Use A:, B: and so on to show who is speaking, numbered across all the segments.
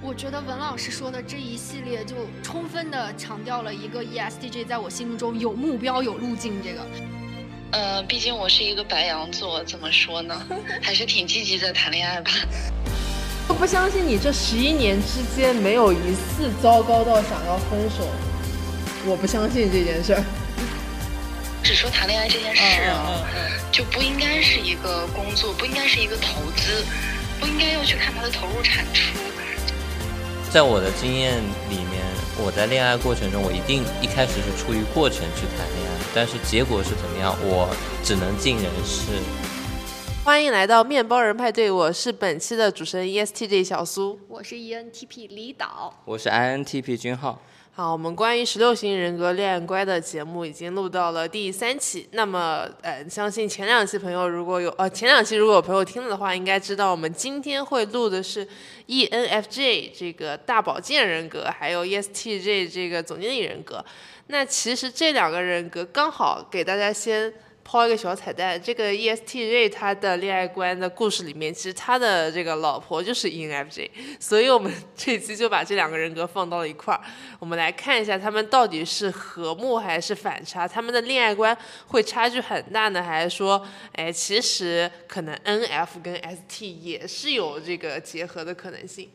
A: 我觉得文老师说的这一系列就充分的强调了一个 ESTJ 在我心目中有目标、有路径这个。
B: 呃，毕竟我是一个白羊座，怎么说呢，还是挺积极的谈恋爱吧。
C: 我不相信你这十一年之间没有一次糟糕到想要分手，我不相信这件事儿。
B: 只说谈恋爱这件事啊，就不应该是一个工作，不应该是一个投资，不应该要去看它的投入产出。
D: 在我的经验里面，我在恋爱过程中，我一定一开始是出于过程去谈恋爱，但是结果是怎么样，我只能尽人事。
C: 欢迎来到面包人派对，我是本期的主持人 ESTJ 小苏，
A: 我是 ENTP 李导，
D: 我是 INTP 君浩。
C: 好，我们关于十六型人格恋爱观的节目已经录到了第三期。那么，呃，相信前两期朋友如果有呃前两期如果有朋友听了的话，应该知道我们今天会录的是 ENFJ 这个大保健人格，还有 ESTJ 这个总经理人格。那其实这两个人格刚好给大家先。抛一个小彩蛋，这个 ESTJ 他的恋爱观的故事里面，其实他的这个老婆就是 ENFJ，所以我们这期就把这两个人格放到了一块儿，我们来看一下他们到底是和睦还是反差，他们的恋爱观会差距很大呢，还是说，哎，其实可能 NF 跟 ST 也是有这个结合的可能性。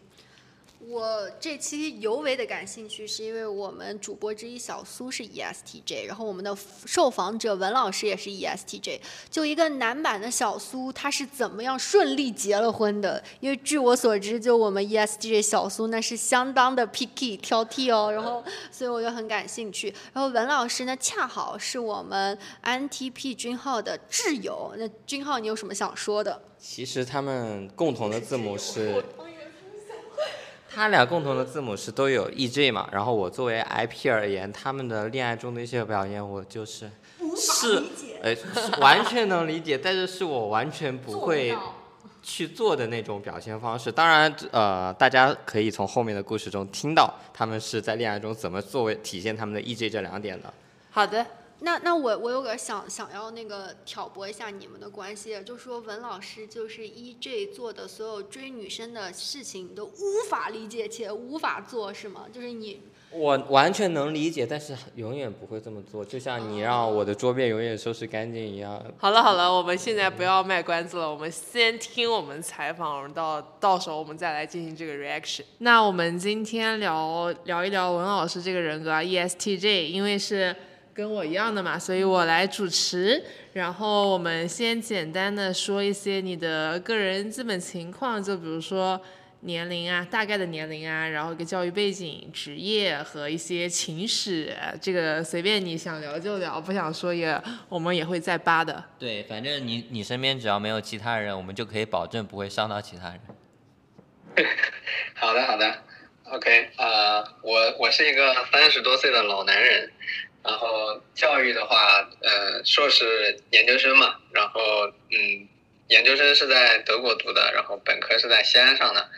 A: 我这期尤为的感兴趣，是因为我们主播之一小苏是 ESTJ，然后我们的受访者文老师也是 ESTJ。就一个男版的小苏，他是怎么样顺利结了婚的？因为据我所知，就我们 ESTJ 小苏那是相当的 picky 挑剔哦。然后，所以我就很感兴趣。然后文老师呢，恰好是我们 N T P 君浩的挚友。那君浩，你有什么想说的？
D: 其实他们共同的字母是。他俩共同的字母是都有 EJ 嘛，然后我作为 IP 而言，他们的恋爱中的一些表现，我就是是，呃，完全能理解，但是是我完全不会去做的那种表现方式。当然，呃，大家可以从后面的故事中听到他们是在恋爱中怎么作为体现他们的 EJ 这两点的。
C: 好的。
A: 那那我我有个想想要那个挑拨一下你们的关系，就说文老师就是 EJ 做的所有追女生的事情，你都无法理解且无法做，是吗？就是你，
D: 我完全能理解，但是永远不会这么做，就像你让我的桌面永远收拾干净一样。
C: 好了好了，我们现在不要卖关子了，我们先听我们采访，到到时候我们再来进行这个 reaction。那我们今天聊聊一聊文老师这个人格啊，ESTJ，因为是。跟我一样的嘛，所以我来主持。然后我们先简单的说一些你的个人基本情况，就比如说年龄啊，大概的年龄啊，然后一个教育背景、职业和一些情史，这个随便你想聊就聊，不想说也我们也会再扒的。
D: 对，反正你你身边只要没有其他人，我们就可以保证不会伤到其他人。
E: 好的好的，OK，呃，我我是一个三十多岁的老男人。然后教育的话，呃，硕士研究生嘛，然后嗯，研究生是在德国读的，然后本科是在西安上的，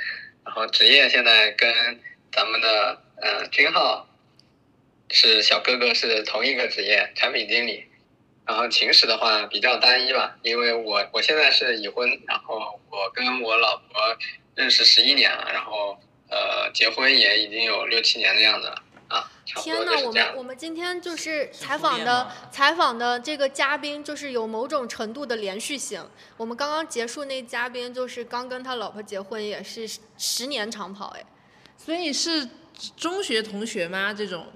E: 然后职业现在跟咱们的呃君浩是小哥哥是同一个职业，产品经理。然后情史的话比较单一吧，因为我我现在是已婚，然后我跟我老婆认识十一年了，然后呃结婚也已经有六七年的样子了。
A: 天呐，我们我们今天就是采访的采访的这个嘉宾，就是有某种程度的连续性。我们刚刚结束那嘉宾，就是刚跟他老婆结婚，也是十年长跑哎。
C: 所以是中学同学吗？这种？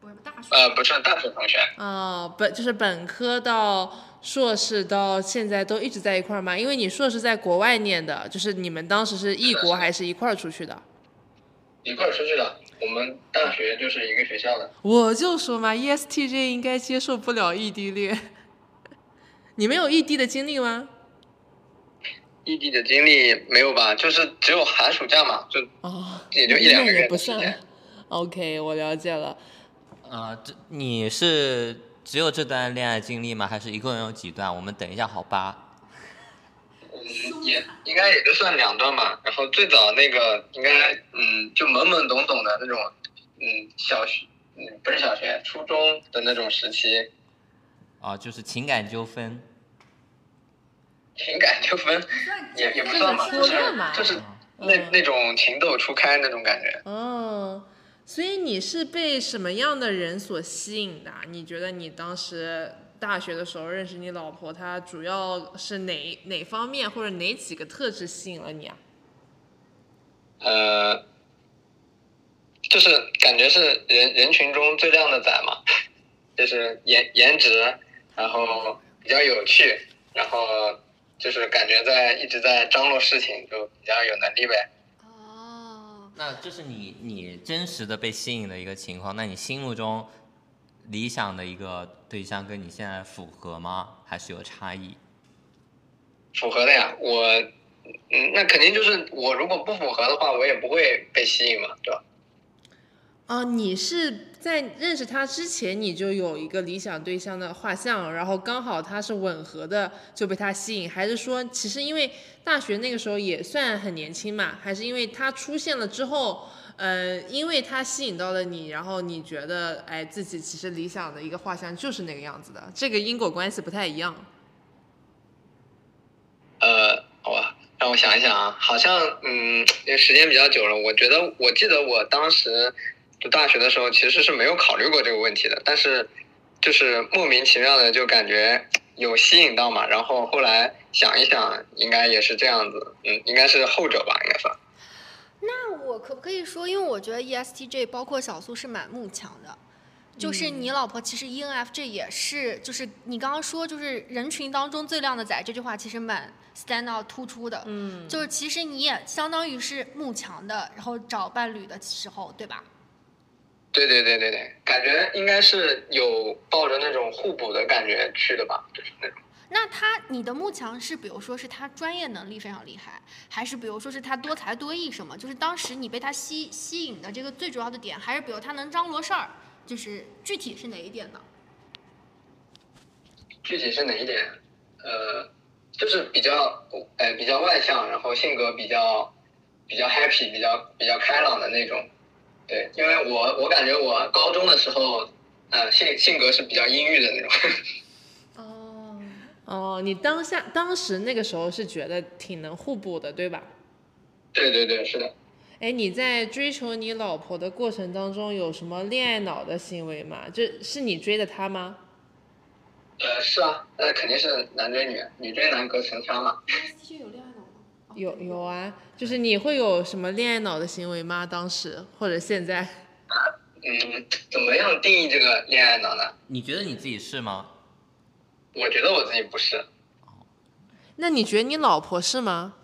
A: 不是大学。
E: 呃，不是大学同学。
C: 哦，本就是本科到硕士到现在都一直在一块儿吗？因为你硕士在国外念的，就是你们当时是异国还是一块儿出去的？
E: 一块儿出去的。我们大学就是一个学校的，
C: 我就说嘛，ESTJ 应该接受不了异地恋。你们有异地的经历吗？
E: 异地的经历没有吧？就是只有寒暑假嘛，就
C: 哦，
E: 也就一两个月
C: 不算。OK，我了解了。
D: 啊，这你是只有这段恋爱经历吗？还是一共有几段？我们等一下好扒。
E: 嗯，也应该也就算两段吧。然后最早那个应该嗯，就懵懵懂懂的那种，嗯，小学，嗯，不是小学，初中的那种时期。
D: 啊，就是情感纠纷。
E: 情感纠纷也也不算吧，就是就是那那种情窦初开那种感觉。
C: 哦，所以你是被什么样的人所吸引的？你觉得你当时大学的时候认识你老婆，她主要是哪哪方面或者哪几个特质吸引了你啊？
E: 呃，就是感觉是人人群中最靓的仔嘛，就是颜颜值，然后比较有趣，然后就是感觉在一直在张罗事情，就比较有能力呗。
A: 哦，
D: 那这是你你真实的被吸引的一个情况。那你心目中理想的一个对象跟你现在符合吗？还是有差异？
E: 符合的呀，我，嗯，那肯定就是我如果不符合的话，我也不会被吸引嘛，对吧？
C: 哦，你是在认识他之前你就有一个理想对象的画像，然后刚好他是吻合的，就被他吸引，还是说其实因为大学那个时候也算很年轻嘛，还是因为他出现了之后，呃，因为他吸引到了你，然后你觉得哎自己其实理想的一个画像就是那个样子的，这个因果关系不太一样。
E: 呃，好吧，让我想一想啊，好像嗯，因为时间比较久了，我觉得我记得我当时读大学的时候其实是没有考虑过这个问题的，但是就是莫名其妙的就感觉有吸引到嘛，然后后来想一想，应该也是这样子，嗯，应该是后者吧，应该算。
A: 那我可不可以说，因为我觉得 E ESTJ 包括小苏是蛮慕强的，就是你老婆其实 E ENFJ 也是，就是你刚刚说就是人群当中最靓的仔这句话其实蛮 stand out 突出的，
C: 嗯，
A: 就是其实你也相当于是慕强的，然后找伴侣的时候，对吧？
E: 对对对对对，感觉应该是有抱着那种互补的感觉去的吧，就是那种。
A: 那他你的慕强是比如说是他专业能力非常厉害，还是比如说是他多才多艺什么？就是当时你被他吸吸引的这个最主要的点，还是比如他能张罗事儿，就是具体是哪一点呢？
E: 具体是哪一点？呃，就是比较呃比较外向，然后性格比较比较 happy，比较比较开朗的那种。对，因为我我感觉我高中的时候，呃性性格是比较阴郁的那种。
C: 哦，哦，你当下当时那个时候是觉得挺能互补的，对吧？
E: 对对对，是的。
C: 哎，你在追求你老婆的过程当中有什么恋爱脑的行为吗？这是你追的她吗？
E: 呃，是啊，那肯定是男追女，女追男隔层纱嘛。
A: ESTJ 有恋爱脑吗？
C: 有有啊，就是你会有什么恋爱脑的行为吗？当时或者现在？
E: 嗯，怎么样定义这个恋爱脑呢？
D: 你觉得你自己是吗？
E: 我觉得我自己不是。
C: 那你觉得你老婆是吗？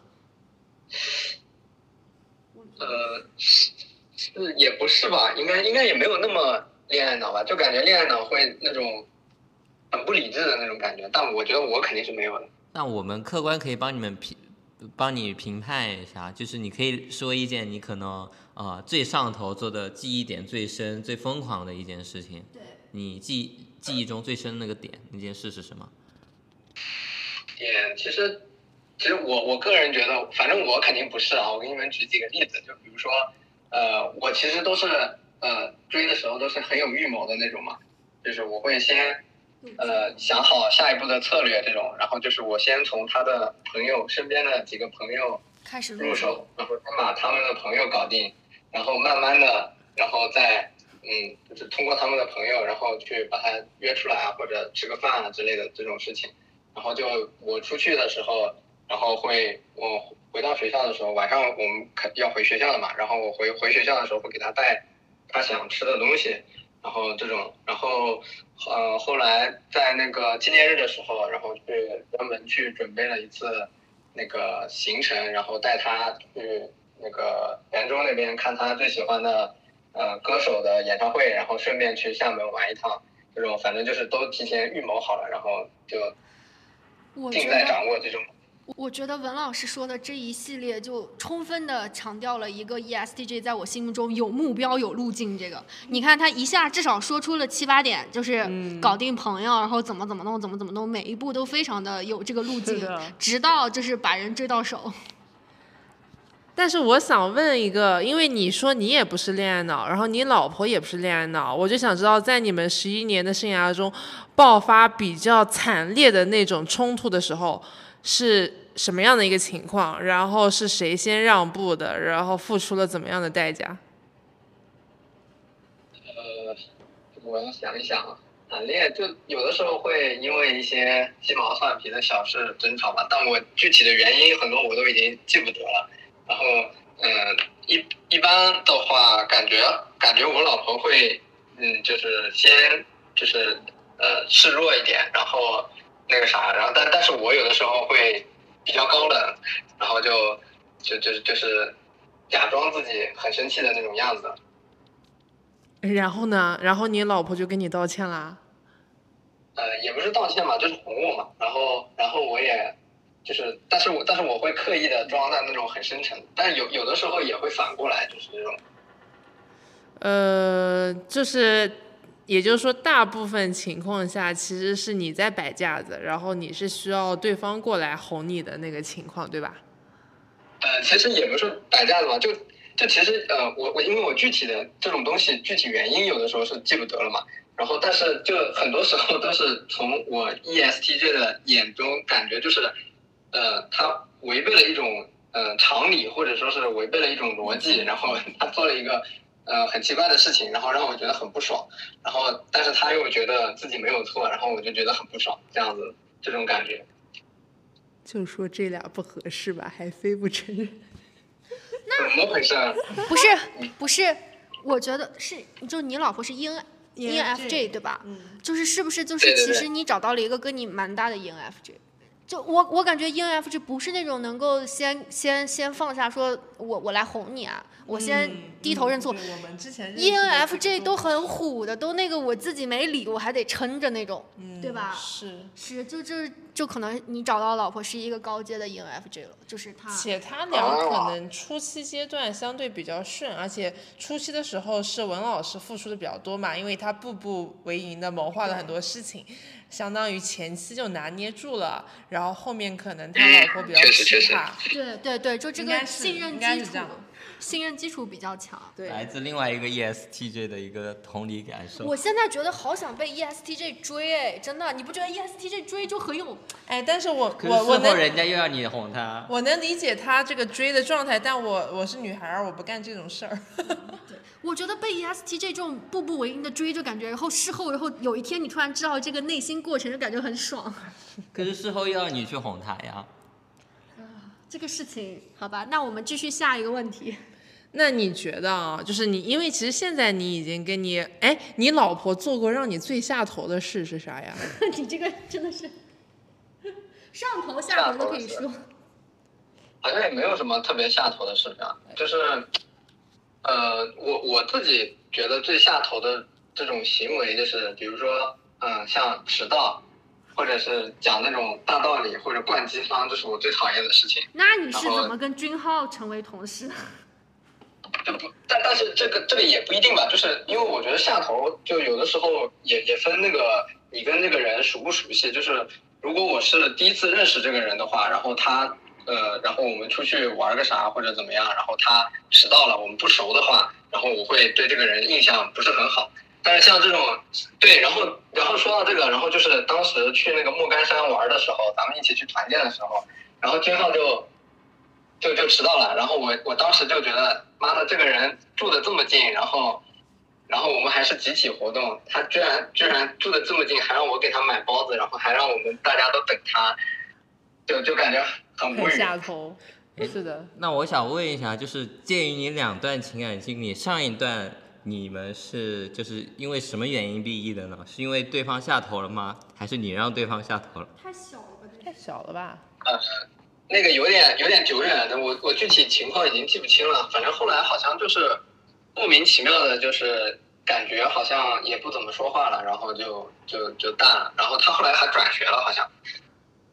E: 呃，是是也不是吧？应该应该也没有那么恋爱脑吧？就感觉恋爱脑会那种很不理智的那种感觉，但我觉得我肯定是没有的。
D: 那我们客观可以帮你们评，帮你评判一下，就是你可以说一件你可能呃最上头做的记忆点最深、最疯狂的一件事情。
A: 对，
D: 你记记忆中最深的那个点，那件事是什么？
E: 点其实，其实我我个人觉得，反正我肯定不是啊。我给你们举几个例子，就比如说，呃，我其实都是呃追的时候都是很有预谋的那种嘛，就是我会先呃想好下一步的策略这种，然后就是我先从他的朋友身边的几个朋友
A: 开始入手。
E: 入手，然后先把他们的朋友搞定，然后慢慢的，然后再嗯，就是通过他们的朋友，然后去把他约出来啊，或者吃个饭啊之类的这种事情。然后就我出去的时候，然后会我回到学校的时候，晚上我们肯要回学校了嘛，然后我回回学校的时候会给他带他想吃的东西，然后这种，然后呃后来在那个纪念日的时候，然后去专门去准备了一次那个行程，然后带他去那个泉州那边看他最喜欢的呃歌手的演唱会，然后顺便去厦门玩一趟，这种反正就是都提前预谋好了，然后就
A: 我觉
E: 尽在掌握这种。
A: 我觉得文老师说的这一系列就充分的强调了一个 E ESTJ 在我心目中有目标、有路径。这个，你看他一下至少说出了七八点，就是
C: 嗯
A: 搞定朋友，然后怎么怎么弄，怎么怎么弄，每一步都非常的有这个路径，直到就是把人追到手。
C: 但是我想问一个，因为你说你也不是恋爱脑，然后你老婆也不是恋爱脑，我就想知道，在你们十一年的生涯中，爆发比较惨烈的那种冲突的时候，是什么样的一个情况？然后是谁先让步的？然后付出了怎么样的代价？
E: 呃，我要想一想啊，谈恋爱就有的时候会因为一些鸡毛蒜皮的小事争吵吧，但我具体的原因很多我都已经记不得了。然后，嗯、一一般的话，感觉感觉我老婆会，嗯，就是先就是呃示弱一点，然后那个啥，然后但但是我有的时候会比较高冷，然后就就就就是假装自己很生气的那种样子。
C: 然后呢？然后你老婆就跟你道歉啦？
E: 呃，也不是道歉嘛，就是哄我嘛。然后，然后我也就是，但是我但是我会刻意的装的那种很深沉，但是有有的时候也会反过来，就是这种。
C: 呃，就是，也就是说，大部分情况下其实是你在摆架子，然后你是需要对方过来哄你的那个情况，对吧？
E: 呃，其实也不是摆架子吧，就就其实呃，我我因为我具体的这种东西具体原因有的时候是记不得了嘛。然后，但是就很多时候都是从我 E ESTJ 的眼中感觉就是，呃，他违背了一种呃常理，或者说是违背了一种逻辑，然后 他做了一个呃很奇怪的事情，然后让我觉得很不爽，然后但是他又觉得自己没有错，然后我就觉得很不爽，这样子这种感觉。
C: 就说这俩不合适吧，还非不承认。
E: 那怎么回事啊？
A: 不是不是，我觉得是，就你老婆是 E N ENFJ 对吧？就是是不是就是其实你找到了一个跟你蛮大的 E ENFJ。就我我感觉 E ENFJ 不是那种能够先先先放下说我我来哄你啊，我先低头认错。
C: 我们之前
A: E ENFJ 都很虎的，都那个我自己没理，我还得撑着那种，对吧？
C: 是，
A: 是，就就就可能你找到老婆是一个高阶的 E ENFJ 了，就是他。
C: 且他俩可能初期阶段相对比较顺，而且初期的时候是文老师付出的比较多嘛，因为他步步为营的谋划了很多事情，相当于前期就拿捏住了，然后后面可能他老婆比较奇葩，
A: 对对对，就这
C: 应该是
A: 个信任
C: 应该
A: 基础
C: 是这样，
A: 信任基础比较强。
C: 对，
D: 来自另外一个 E ESTJ 的一个同理感受。
A: 我现在觉得好想被 E ESTJ 追哎，真的，你不觉得 E ESTJ 追就很有？
C: 哎，但是我我我能
D: 人家又要你哄他，
C: 我能理解他这个追的状态，但我我是女孩儿，我不干这种事儿。
A: 我觉得被 E ESTJ 这种步步为营的追，就感觉然后事后，然后有一天你突然知道这个内心过程，就感觉很爽。
D: 可是事后又要你去哄他呀。
A: 啊这个事情，好吧，那我们继续下一个问题。
C: 那你觉得啊，就是你，因为其实现在你已经跟你，哎，你老婆做过让你最下头的事是啥呀？
A: 你这个真的是上头下头都可以说。
E: 好像也没有什么特别下头的事情啊，就是，呃，我我自己觉得最下头的这种行为，就是比如说，嗯、像迟到，或者是讲那种大道理或者灌鸡汤，这是我最讨厌的事情。
A: 那你是怎么跟君浩成为同事的？
E: 就不，但但是这个这个也不一定吧，就是因为我觉得下头就有的时候也也分那个你跟那个人熟不熟悉，就是如果我是第一次认识这个人的话，然后他呃，然后我们出去玩个啥或者怎么样，然后他迟到了，我们不熟的话，然后我会对这个人印象不是很好。但是像这种对，然后然后说到这个，然后就是当时去那个莫干山玩的时候，咱们一起去团建的时候，然后君浩就就就迟到了，然后我我当时就觉得，妈的，这个人住的这么近，然后然后我们还是集体活动，他居然居然住的这么近，还让我给他买包子，然后还让我们大家都等他，就就感觉很无
C: 很
E: 语。
C: 下头。是的，
D: 那我想问一下，就是鉴于你两段情感经历，上一段你们是就是因为什么原因毕业的呢？是因为对方下头了吗？还是你让对方下头了？
A: 太小了吧？
C: 太小了吧？
E: 呃，那个有点有点久远了，我我具体情况已经记不清了，反正后来好像就是莫名其妙的，就是感觉好像也不怎么说话了，然后就就就淡了，然后他后来还转学了，好像。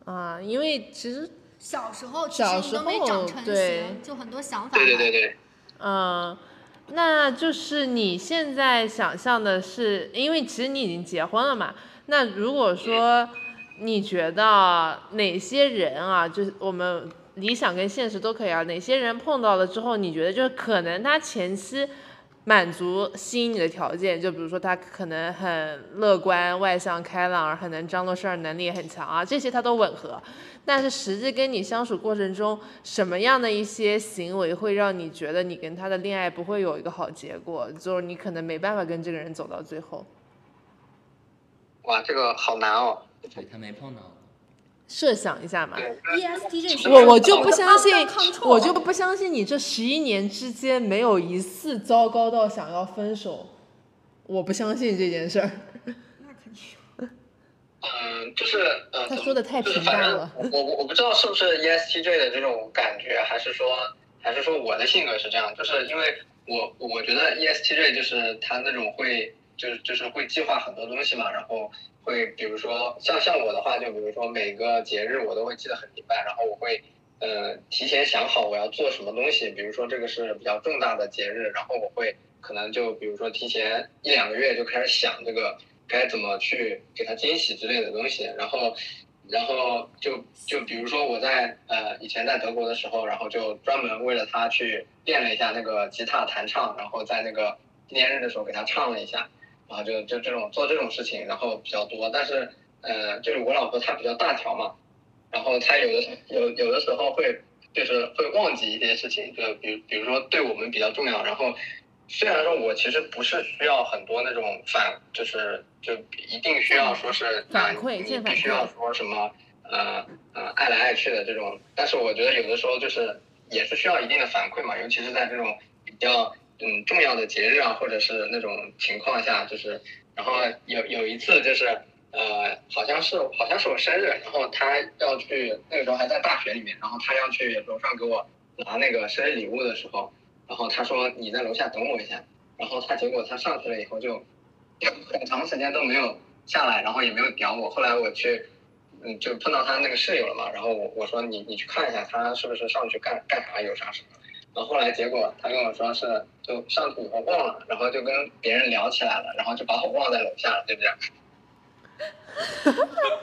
C: 啊，因为其实，
A: 小时候其
C: 小
A: 实你都没
C: 时候
A: 长成就很多想法。
E: 对对对。对。
C: 嗯，那就是你现在想象的是，因为其实你已经结婚了嘛。那如果说你觉得哪些人啊，就是我们理想跟现实都可以啊，哪些人碰到了之后，你觉得就是可能他前期满足吸引你的条件，就比如说他可能很乐观、外向、开朗，很能张罗事儿，能力也很强啊，这些他都吻合。但是实际跟你相处过程中，什么样的一些行为会让你觉得你跟他的恋爱不会有一个好结果？就是你可能没办法跟这个人走到最后。
E: 哇，这个好难哦。
D: 对他没碰到。
C: 设想一下嘛。
A: ESTJ
C: 我我就不相信我就不相信你这十一年之间没有一次糟糕到想要分手，我不相信这件事儿。
E: 那肯定 嗯，就是呃，
C: 他说的太
E: 就是
C: 平淡了
E: 我我我不知道是不是 E ESTJ 的这种感觉，还是说还是说我的性格是这样，就是因为我我觉得 E ESTJ 就是他那种会就是就是会计划很多东西嘛，然后会比如说像像我的话，就比如说每个节日我都会记得很明白，然后我会呃提前想好我要做什么东西，比如说这个是比较重大的节日，然后我会可能就比如说提前一两个月就开始想这个该怎么去给他惊喜之类的东西，然后然后就就比如说我在呃以前在德国的时候，然后就专门为了他去练了一下那个吉他弹唱，然后在那个纪念日的时候给他唱了一下，然后就就这种做这种事情，然后比较多，但是呃就是我老婆她比较大条嘛，然后她有的有有的时候会就是会忘记一些事情，就比如比如说对我们比较重要，然后虽然说我其实不是需要很多那种反，就是就一定需要说是
C: 反馈你
E: 必须要说什么呃呃爱来爱去的这种，但是我觉得有的时候就是也是需要一定的反馈嘛，尤其是在这种比较嗯重要的节日啊，或者是那种情况下，就是然后有有一次就是呃好像是好像是我生日，然后他要去那个时候还在大学里面，然后他要去楼上给我拿那个生日礼物的时候，然后他说你在楼下等我一下，然后他结果他上去了以后就 很长时间都没有下来，然后也没有屌我。后来我去，嗯，就碰到他那个室友了嘛，然后我我说你你去看一下他是不是上去干干啥有啥什么。然后后来结果他跟我说是就上去以后忘了，然后就跟别人聊起来了，然后就把我忘在楼下了，就这样。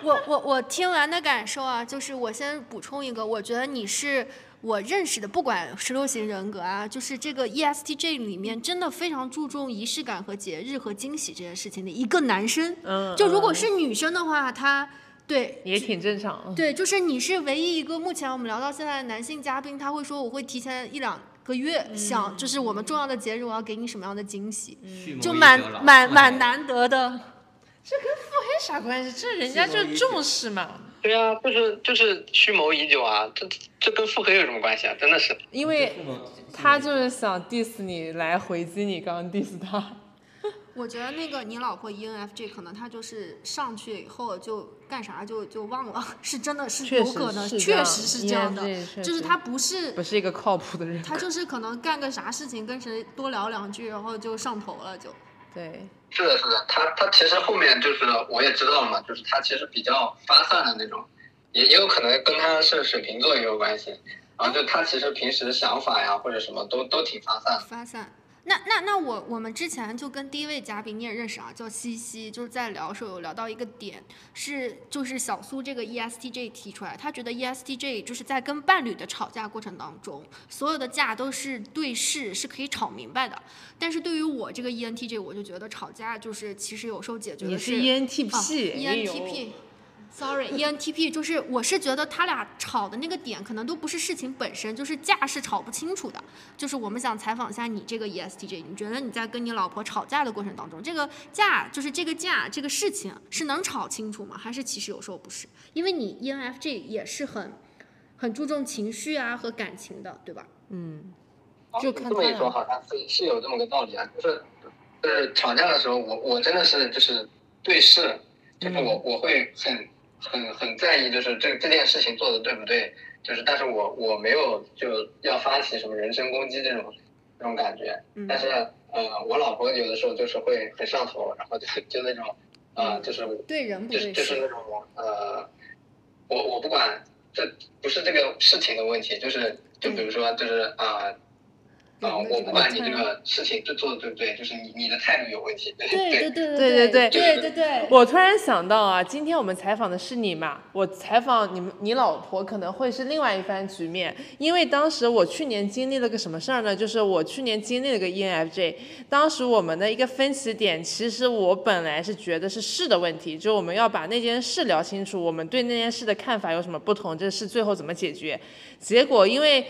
A: 我我我听完的感受啊，就是我先补充一个，我觉得你是我认识的，不管十六型人格啊，就是这个 E ESTJ 里面真的非常注重仪式感和节日和惊喜这件事情的一个男生。
C: 嗯，
A: 就如果
C: 嗯
A: 是女生的话，他对
C: 也挺正常。
A: 对，就是你是唯一一个目前我们聊到现在的男性嘉宾，他会说我会提前一两个月想，就是我们重要的节日我要给你什么样的惊喜，就蛮蛮蛮难得的。
C: 这跟腹黑啥关系？这人家就重视嘛。
E: 对啊，就是就是蓄谋已久啊，这这跟腹黑有什么关系啊？真的是。
C: 因为他就是想 diss 你来回击你刚刚 diss 他。
A: 我觉得那个你老婆 ENFJ 可能她就是上去以后就干啥就就忘了，是真的是有可能，确实是这样的就是她不是
C: 不是一个靠谱的人。
A: 她就是可能干个啥事情跟谁多聊两句，然后就上头了就。
C: 对，
E: 是的，是的，他他其实后面就是我也知道了嘛，就是他其实比较发散的那种，也也有可能跟他是水瓶座也有关系。然后就他其实平时想法呀或者什么都都挺发散的。
A: 发散。那那那我我们之前就跟第一位嘉宾你也认识啊，叫西西，就是在聊的时候有聊到一个点，是就是小苏这个 E ESTJ 提出来，他觉得 E ESTJ 就是在跟伴侣的吵架过程当中，所有的架都是对视，是可以吵明白的。但是对于我这个 E ENTJ，我就觉得吵架就是其实有时候解决的
C: 你是 E ENTP，
A: 哦
C: 哎呦
A: ENTP。Sorry，ENTP 就是我是觉得他俩吵的那个点可能都不是事情本身，就是架是吵不清楚的。就是我们想采访一下你这个 E ESTJ，你觉得你在跟你老婆吵架的过程当中，这个架就是这个架这个事情是能吵清楚吗？还是其实有时候不是？因为你 E ENFJ 也是很很注重情绪啊和感情的，对吧？
C: 嗯，就看
E: 这么一说，好像是是有这么个道理啊，就是就是吵架的时候，我我真的是就是对视，就是我我会很很很在意，就是这这件事情做的对不对，就是但是我我没有就要发起什么人身攻击这种这种感觉，
A: 嗯
E: 但是呃，我老婆有的时候就是会很上头，然后就就那种呃，就是
A: 对人不
E: 就是。就是那种呃，我我不管，这不是这个事情的问题，就是就比如说就是啊、啊，我不管你这个事情就做的对不对，就是你你的态度有问题。
A: 对对对
C: 对
A: 对
C: 对
A: 对对对。
C: 我突然想到啊，今天我们采访的是你嘛，我采访你们你老婆可能会是另外一番局面，因为当时我去年经历了个什么事儿呢？就是我去年经历了个 ENFJ，当时我们的一个分歧点，其实我本来是觉得是事的问题，就我们要把那件事聊清楚，我们对那件事的看法有什么不同，这事最后怎么解决？结果因为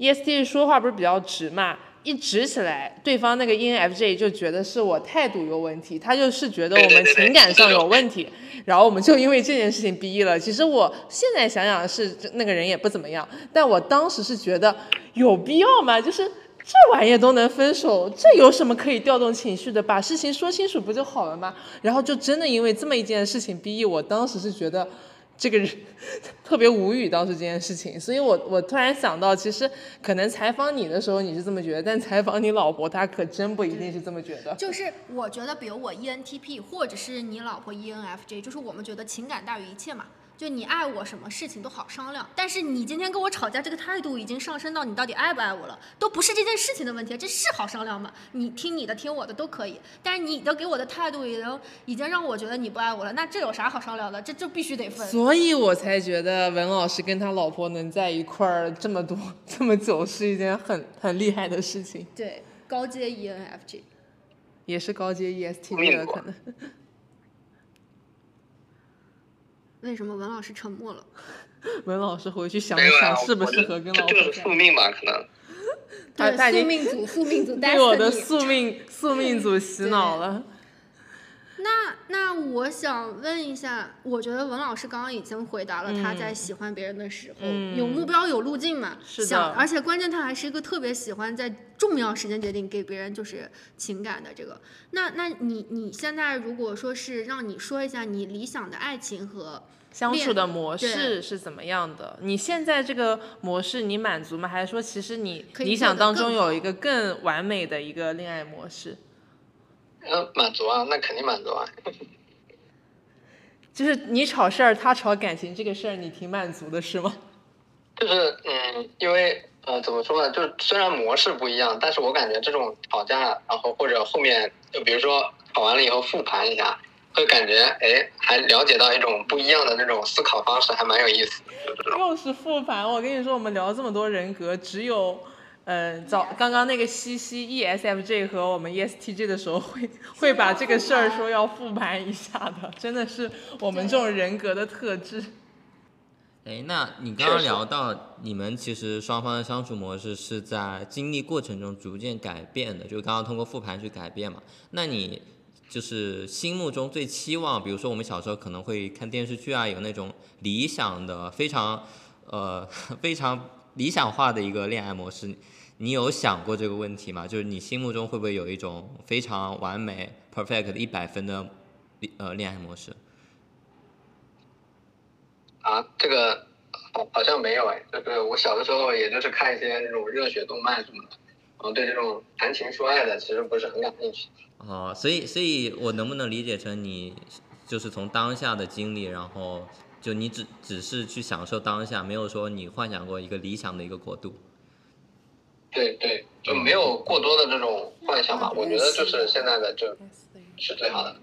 C: EST 说话不是比较直嘛，一直起来，对方那个 ENFJ 就觉得是我态度有问题，他就是觉得我们情感上有问题，然后我们就因为这件事情逼了。其实我现在想想是那个人也不怎么样，但我当时是觉得有必要吗？就是这玩意都能分手，这有什么可以调动情绪的？把事情说清楚不就好了吗？然后就真的因为这么一件事情逼我，当时是觉得。这个人 特别无语，当时这件事情，所以我我突然想到，其实可能采访你的时候你是这么觉得，但采访你老婆，她可真不一定是这么觉得。
A: 就是我觉得，比如我 ENTP，或者是你老婆 ENFJ，就是我们觉得情感大于一切嘛。就你爱我，什么事情都好商量。但是你今天跟我吵架，这个态度已经上升到你到底爱不爱我了，都不是这件事情的问题，这是好商量吗？你听你的，听我的都可以。但是你的给我的态度已经已经让我觉得你不爱我了，那这有啥好商量的？这就必须得分。
C: 所以我才觉得文老师跟他老婆能在一块儿这么多这么久是一件很很厉害的事情。
A: 对，高阶 ENFJ，
C: 也是高阶 ESTP 的可能。
A: 为什么文老师沉默了？
C: 文老师回去想一想，适不适合跟老师
E: 这就是宿命吧？可能。
A: 对，宿命组，宿命组，
C: 被我的宿命宿命组洗脑了。
A: 那那我想问一下，我觉得文老师刚刚已经回答了，他在喜欢别人的时候有目标有路径嘛？是想，而且关键他还是一个特别喜欢在重要时间节点给别人就是情感的这个。那那你你现在如果说是让你说一下你理想的爱情和
C: 相处的模式是怎么样的？你现在这个模式你满足吗？还是说其实你理想当中有一个更完美的一个恋爱模式？
E: 嗯，满足啊，那肯定满足啊。
C: 就是你吵事儿，他吵感情，这个事儿你挺满足的是吗？
E: 就是嗯，因为呃，怎么说呢？就是虽然模式不一样，但是我感觉这种吵架，然后或者后面就比如说吵完了以后复盘一下，会感觉哎，还了解到一种不一样的那种思考方式，还蛮有意思。
C: 又是复盘，我跟你说，我们聊这么多人格，只有。嗯，早刚刚那个西西 ESFJ 和我们 ESTJ 的时候，会 会把这个事儿说要复盘一下的，真的是我们这种人格的特质。
D: 哎，那你刚刚聊到你们其实双方的相处模式是在经历过程中逐渐改变的，就刚刚通过复盘去改变嘛？那你就是心目中最期望，比如说我们小时候可能会看电视剧啊，有那种理想的、非常呃 非常理想化的一个恋爱模式。你有想过这个问题吗？就是你心目中会不会有一种非常完美、perfect 的一百分的呃恋爱模式？
E: 啊，这个好好像没有哎，就是我小的时候也就是看一些那种热血动漫什么的，然后对这种谈情说爱的其实不是很感兴趣。
D: 哦，所以所以我能不能理解成你就是从当下的经历，然后就你只只是去享受当下，没有说你幻想过一个理想的一个国度？
E: 对对，就没有过多的这种幻想吧。我觉得就是现在的就是最好的。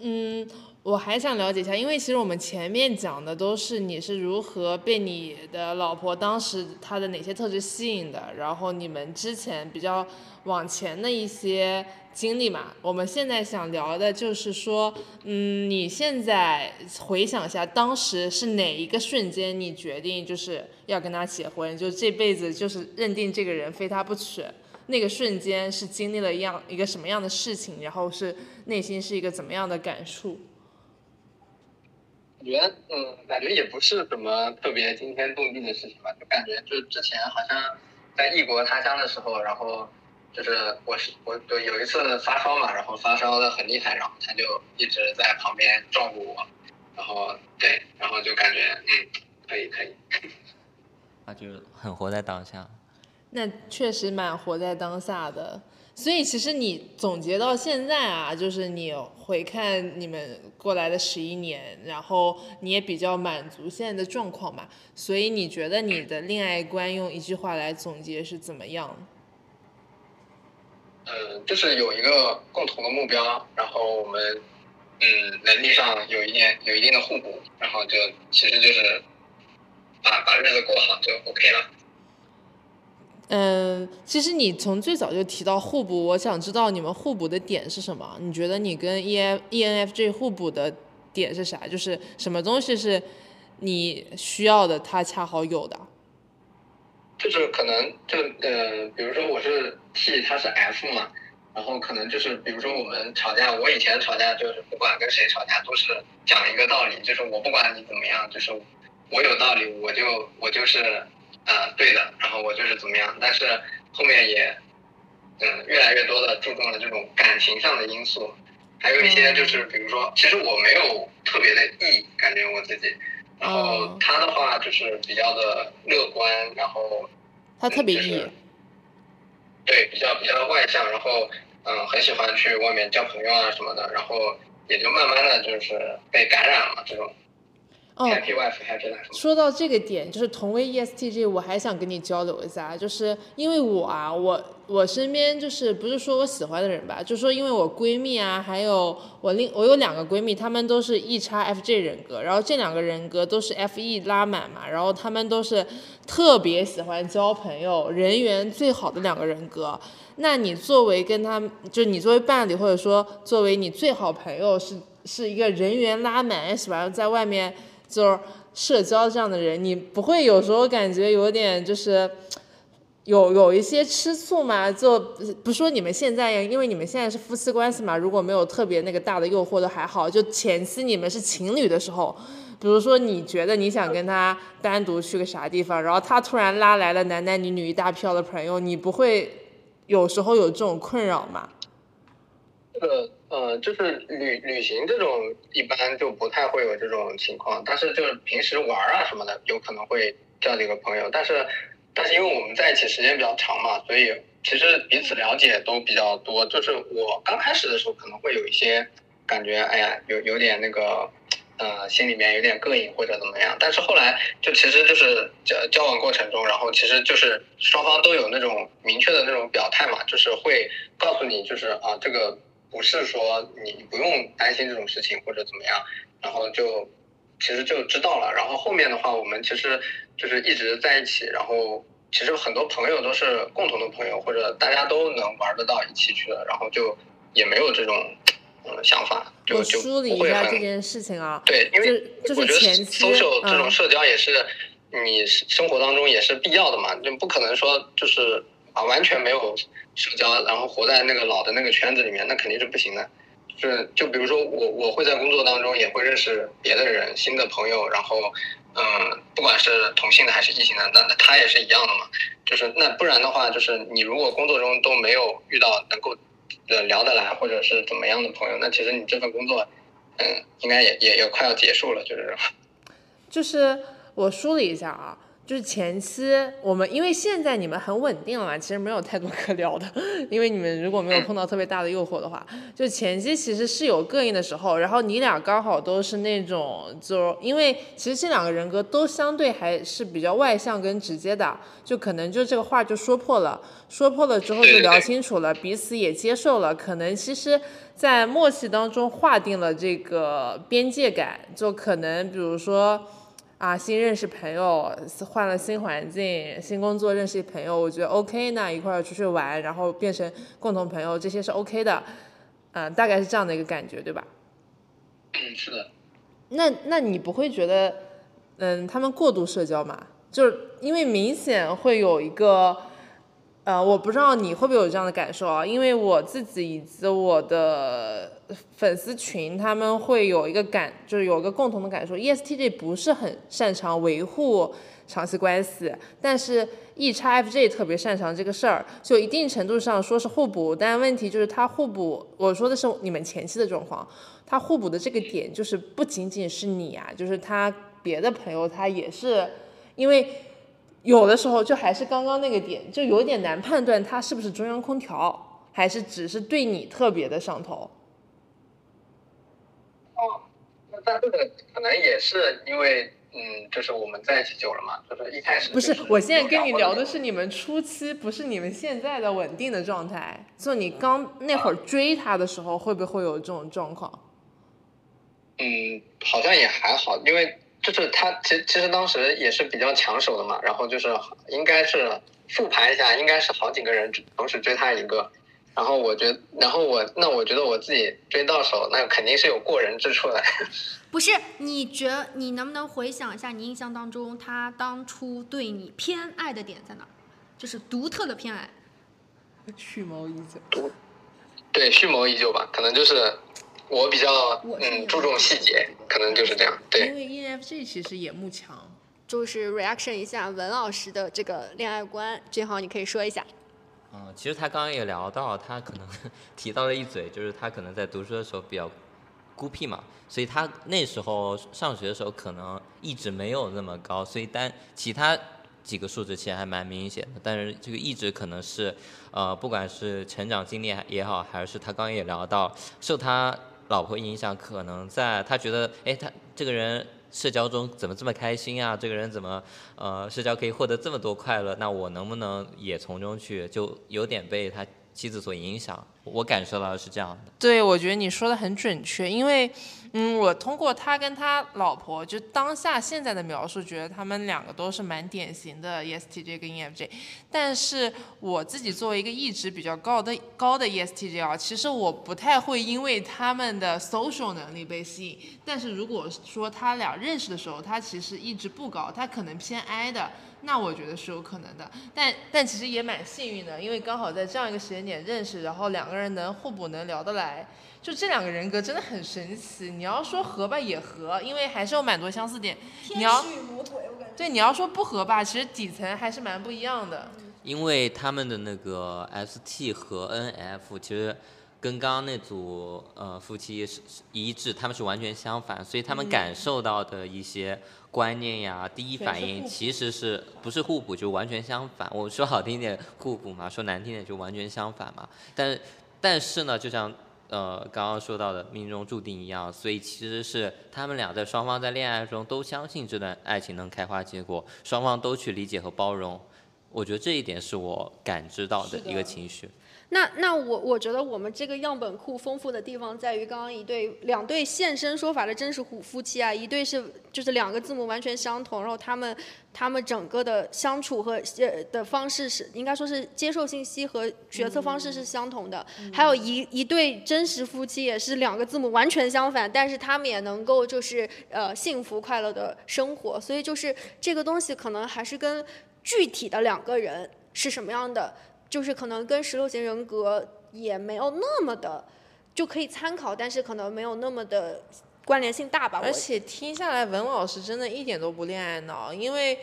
C: 嗯，我还想了解一下，因为其实我们前面讲的都是你是如何被你的老婆当时她的哪些特质吸引的，然后你们之前比较往前的一些。经历嘛，我们现在想聊的就是说，嗯，你现在回想一下，当时是哪一个瞬间，你决定就是要跟他结婚，就这辈子就是认定这个人非他不娶，那个瞬间是经历了一样一个什么样的事情，然后是内心是一个怎么样的感触？
E: 感觉，嗯，感觉也不是什么特别惊天动地的事情吧，就感觉就之前好像在异国他乡的时候，然后。就是我是我就有一次发烧嘛，然后发烧的很厉害，然后他就一直在旁边照顾我，然后对，然后就感觉嗯，可以可以。
D: 他就很活在当下。
C: 那确实蛮活在当下的，所以其实你总结到现在啊，就是你回看你们过来的十一年，然后你也比较满足现在的状况嘛，所以你觉得你的恋爱观用一句话来总结是怎么样？
E: 嗯，就是有一个共同的目标，然后我们嗯能力上有一点有一定的互补，然后就其实就是把把日子过好就 OK 了。
C: 嗯，其实你从最早就提到互补，我想知道你们互补的点是什么？你觉得你跟 E F E N F J 互补的点是啥？就是什么东西是你需要的，他恰好有的？
E: 就是可能就呃，比如说我是 T，他是 F 嘛，然后可能就是比如说我们吵架，我以前吵架就是不管跟谁吵架都是讲一个道理，就是我不管你怎么样，就是我有道理，我就我就是呃对的，然后我就是怎么样，但是后面也嗯越来越多的注重了这种感情上的因素，还有一些就是比如说，其实我没有特别的 E，感觉我自己。然后他的话就是比较的乐观，然后
C: 他特别
E: E，对，比较比较外向，然后嗯，很喜欢去外面交朋友啊什么的，然后也就慢慢的就是被感染了这种。Happy wife, happy life。
C: 说到这个点，就是同为 ESTJ，我还想跟你交流一下，就是因为我啊，我我身边就是不是说我喜欢的人吧，就说因为我闺蜜啊，还有我另我有两个闺蜜，她们都是 E 叉 FJ 人格，然后这两个人格都是 FE 拉满嘛，然后她们都是特别喜欢交朋友，人缘最好的两个人格。那你作为跟他，就是你作为伴侣，或者说作为你最好朋友，是是一个人缘拉满，喜欢在外面。就是社交这样的人，你不会有时候感觉有点就是有有一些吃醋嘛？就不说你们现在，因为你们现在是夫妻关系嘛，如果没有特别那个大的诱惑都还好。就前期你们是情侣的时候，比如说你觉得你想跟他单独去个啥地方，然后他突然拉来了男男女女一大票的朋友，你不会有时候有这种困扰吗？
E: 这个。呃，就是旅旅行这种一般就不太会有这种情况，但是就是平时玩啊什么的，有可能会交几个朋友。但是，但是因为我们在一起时间比较长嘛，所以其实彼此了解都比较多。就是我刚开始的时候可能会有一些感觉，哎呀，有有点那个，呃，心里面有点膈应或者怎么样。但是后来就其实就是交交往过程中，然后其实就是双方都有那种明确的那种表态嘛，就是会告诉你，就是啊这个。不是说你不用担心这种事情或者怎么样，然后就其实就知道了。然后后面的话，我们其实就是一直在一起，然后其实很多朋友都是共同的朋友，或者大家都能玩得到一起去的，然后就也没有这种嗯想法。
C: 我梳理一下这件事情啊。
E: 对，因为
C: 就是前期
E: social 这种社交也是你生活当中也是必要的嘛，就不可能说就是啊完全没有。社交，然后活在那个老的那个圈子里面，那肯定是不行的。是，就比如说我，我会在工作当中也会认识别的人，新的朋友。然后，嗯，不管是同性的还是异性的，那那他也是一样的嘛。就是那不然的话，就是你如果工作中都没有遇到能够呃聊得来或者是怎么样的朋友，那其实你这份工作，嗯，应该也也也快要结束了，就是。
C: 就是我梳理一下啊。就是前期我们，因为现在你们很稳定了嘛，其实没有太多 可聊的。因为你们如果没有碰到特别大的诱惑的话，就前期其实是有膈应的时候。然后你俩刚好都是那种，就因为其实这两个人格都相对还是比较外向跟直接的，就可能就这个话就说破了，说破了之后就聊清楚了，彼此也接受了，可能其实，在默契当中划定了这个边界感，就可能比如说。啊，新认识朋友，换了新环境，新工作认识朋友，我觉得 OK，那一块儿出去玩，然后变成共同朋友，这些是 OK 的，嗯，大概是这样的一个感觉，对吧？
E: 嗯，是的。
C: 那那你不会觉得，嗯，他们过度社交嘛？就是因为明显会有一个。呃，我不知道你会不会有这样的感受啊？因为我自己以及我的粉丝群，他们会有一个感，就是有个共同的感受，ESTJ 不是很擅长维护长期关系，但是 E 叉 FJ 特别擅长这个事儿，就一定程度上说是互补，但问题就是他互补，我说的是你们前期的状况，他互补的这个点就是不仅仅是你啊，就是他别的朋友他也是，因为。有的时候就还是刚刚那个点，就有点难判断它是不是中央空调，还是只是对你特别的上头。
E: 哦，那但这个可能也是因为嗯，就是我们在一起久了嘛，就是一开始
C: 不是，我现在跟你聊的是你们初期，不是你们现在的稳定的状态。就你刚那会儿追他的时候，会不会有这种状况？
E: 嗯，好像也还好，因为就是他其实其实当时也是比较抢手的嘛，然后就是应该是复盘一下，应该是好几个人同时追他一个，然后我觉得，然后我那我觉得我自己追到手，那肯定是有过人之处的。
A: 不是，你觉你能不能回想一下，你印象当中他当初对你偏爱的点在哪儿？就是独特的偏爱。
C: 蓄谋已久。
E: 对，蓄谋已久吧，可能就是我比较嗯注重细节，可能就是这样。对
C: 因，为 ENFJ 其实也慕强。
A: 就是 reaction 一下文老师的这个恋爱观，君豪你可以说一下。
D: 嗯，其实他刚刚也聊到，他可能 提到了一嘴，就是他可能在读书的时候比较孤僻嘛，所以他那时候上学的时候可能意志没有那么高，所以单其他几个数值其实还蛮明显的，但是这个意志可能是，呃，不管是成长经历也好，还是他刚刚也聊到受他老婆影响，可能在他觉得，哎，他这个人。社交中怎么这么开心啊？这个人怎么，呃，社交可以获得这么多快乐？那我能不能也从中去？就有点被他妻子所影响。我感受到是这样的。
C: 对，我觉得你说的很准确，因为，嗯，我通过他跟他老婆就当下现在的描述，觉得他们两个都是蛮典型的 ESTJ 跟 ENFJ。但是我自己作为一个意志比较高的高的 ESTJ 啊，其实我不太会因为他们的 social 能力被吸引。但是如果说他俩认识的时候，他其实意志不高，他可能偏 I 的。那我觉得是有可能的，但但其实也蛮幸运的，因为刚好在这样一个时间点认识，然后两个人能互补，能聊得来，就这两个人格真的很神奇。你要说合吧也合，因为还是有蛮多相似点。你要
A: 母腿，我感觉。
C: 对你要说不合吧，其实底层还是蛮不一样的。
D: 因为他们的那个 ST 和 NF 其实跟刚刚那组呃夫妻是是一致，他们是完全相反，所以他们感受到的一些观念呀、第一反应其实是不是互补，就完全相反。我说好听一点互补嘛，说难听点就完全相反嘛。但但是呢，就像呃刚刚说到的命中注定一样，所以其实是他们俩在双方在恋爱中都相信这段爱情能开花结果，双方都去理解和包容。我觉得这一点是我感知到的一个情绪。
A: 那那我我觉得我们这个样本库丰富的地方在于，刚刚一对两对现身说法的真实夫夫妻啊，一对是就是两个字母完全相同，然后他们他们整个的相处和呃的方式是应该说是接受信息和决策方式是相同的，还有一一对真实夫妻也是两个字母完全相反，但是他们也能够就是呃幸福快乐的生活，所以就是这个东西可能还是跟具体的两个人是什么样的。就是可能跟十六型人格也没有那么的，就可以参考，但是可能没有那么的关联性大吧。
C: 而且听下来，文老师真的一点都不恋爱脑，因为，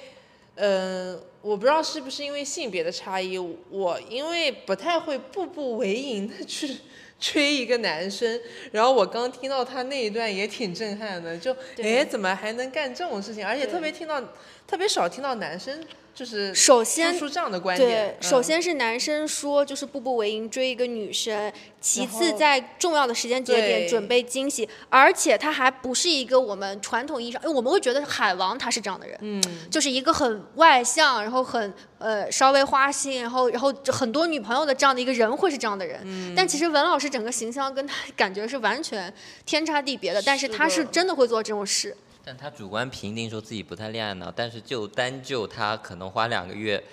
C: 嗯、我不知道是不是因为性别的差异，我因为不太会步步为营的去追一个男生，然后我刚听到他那一段也挺震撼的，就
A: 对
C: 哎怎么还能干这种事情，而且特别听到特别少听到男生就是
A: 首先
C: 说出这样的观
A: 对
C: 点，，
A: 首
C: 嗯
A: 先是男生说就是步步为营追一个女生，其次在重要的时间节点准备惊喜，而且他还不是一个我们传统意义上，因为我们会觉得海王他是这样的人，
C: 嗯，
A: 就是一个很外向，然后很呃稍微花心，然后然后很多女朋友的这样的一个人会是这样的人。
C: 嗯。
A: 但其实文老师整个形象跟他感觉是完全天差地别的，但是
C: 是
A: 他是真的会做这种事。
D: 但他主观评定说自己不太恋爱脑，但是就单就他可能花两个月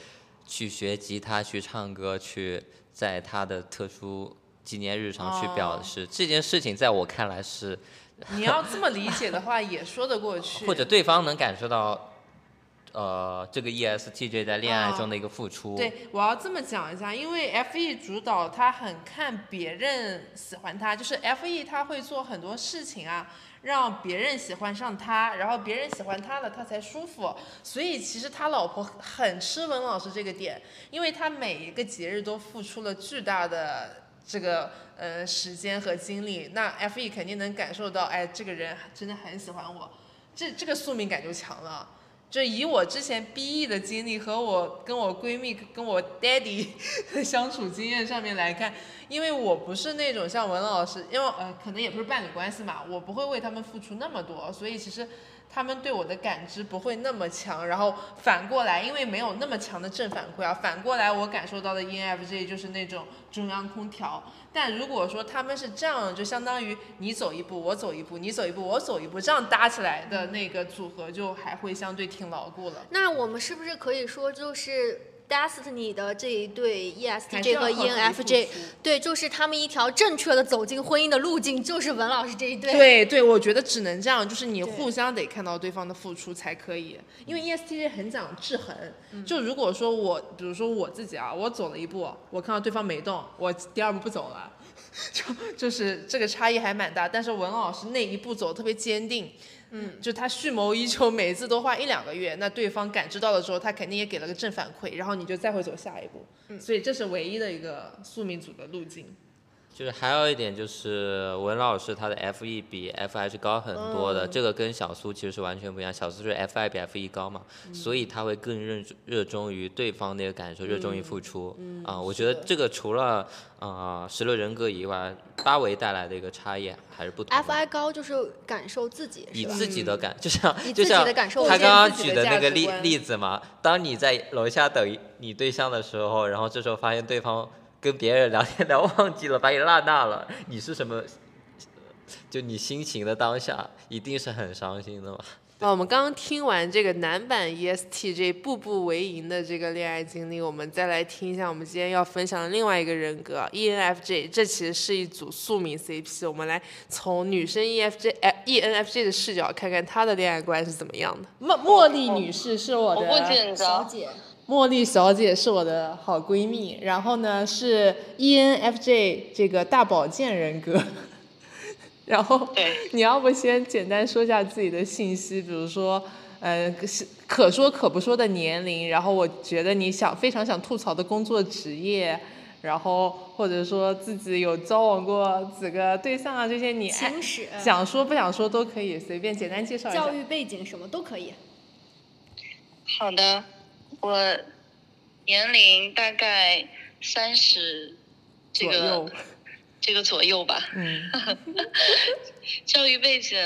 D: 去学吉他、去唱歌、去在他的特殊纪念日上去表
C: 哦
D: 示、这件事情，在我看来是，
C: 你要这么理解的话，也说得过去。
D: 或者对方能感受到，呃，这个 ESTJ 在恋爱中的一个付出。
C: 对，我要这么讲一下，因为 F E 主导他很看别人喜欢他，就是 F E 他会做很多事情啊，让别人喜欢上他，然后别人喜欢他了，他才舒服。所以其实他老婆很吃文老师这个点，因为他每一个节日都付出了巨大的这个呃时间和精力，那 F E 肯定能感受到，哎，这个人真的很喜欢我，这这个宿命感就强了。就以我之前 BE 的经历和我跟我闺蜜、跟我 daddy 的 相处经验上面来看，因为我不是那种像文老师，因为呃可能也不是伴侣关系嘛，我不会为他们付出那么多，所以其实他们对我的感知不会那么强，然后反过来，因为没有那么强的正反馈啊，反过来我感受到的 ENFJ 就是那种中央空调。但如果说他们是这样，就相当于你走一步我走一步，你走一步我走一步，这样搭起来的那个组合，就还会相对挺牢固了。
A: 那我们是不是可以说就是？Destiny 的这一对 ESTJ 和
C: ENFJ，
A: 对，就是他们一条正确的走进婚姻的路径，就是文老师这一对。
C: 对对，我觉得只能这样，就是你互相得看到对方的付出才可以。因为 ESTJ 很讲制衡，就如果说我，比如说我自己啊，我走了一步，我看到对方没动，我第二步不走了，就就是这个差异还蛮大。但是文老师那一步走特别坚定。嗯，就他蓄谋已久，每次都花一两个月，那对方感知到了之后，他肯定也给了个正反馈，然后你就再会走下一步。嗯，所以这是唯一的一个宿命组的路径。
D: 就是还有一点就是文老师他的 F E 比 F I 是高很多的，这个跟小苏其实是完全不一样。小苏是 F I 比 F E 高嘛，所以他会更热热衷于对方的一个感受，热衷于付出。啊，我觉得这个除了啊十六人格以外，八维带来的一个差异还是不同。
A: F I 高就是感受自己，
D: 以自己的感，就像就像他刚刚举的那个例例子嘛，当你在楼下等你对象的时候，然后这时候发现对方。跟别人聊天聊 忘记了，把你落那了，你是什么？就你心情的当下，一定是很伤心的嘛。
C: 那我们刚刚听完这个男版 ESTJ 步步为营的这个恋爱经历，我们再来听一下我们今天要分享的另外一个人格 ENFJ。这其实是一组宿命 CP。我们来从女生 EFJ ENFJ 的视角看看她的恋爱观是怎么样的。茉茉莉女士是我的
A: 小姐。
C: 茉莉小姐是我的好闺蜜，然后呢是 ENFJ 这个大保健人格，然后你要不先简单说一下自己的信息，比如说，呃，可说可不说的年龄，然后我觉得你想非常想吐槽的工作职业，然后或者说自己有交往过几个对象啊，这些你想说不想说都可以，随便简单介绍一下。
A: 教育背景什么都可以。
B: 好的。我年龄大概三十，这个这个左右吧。嗯。教育背景，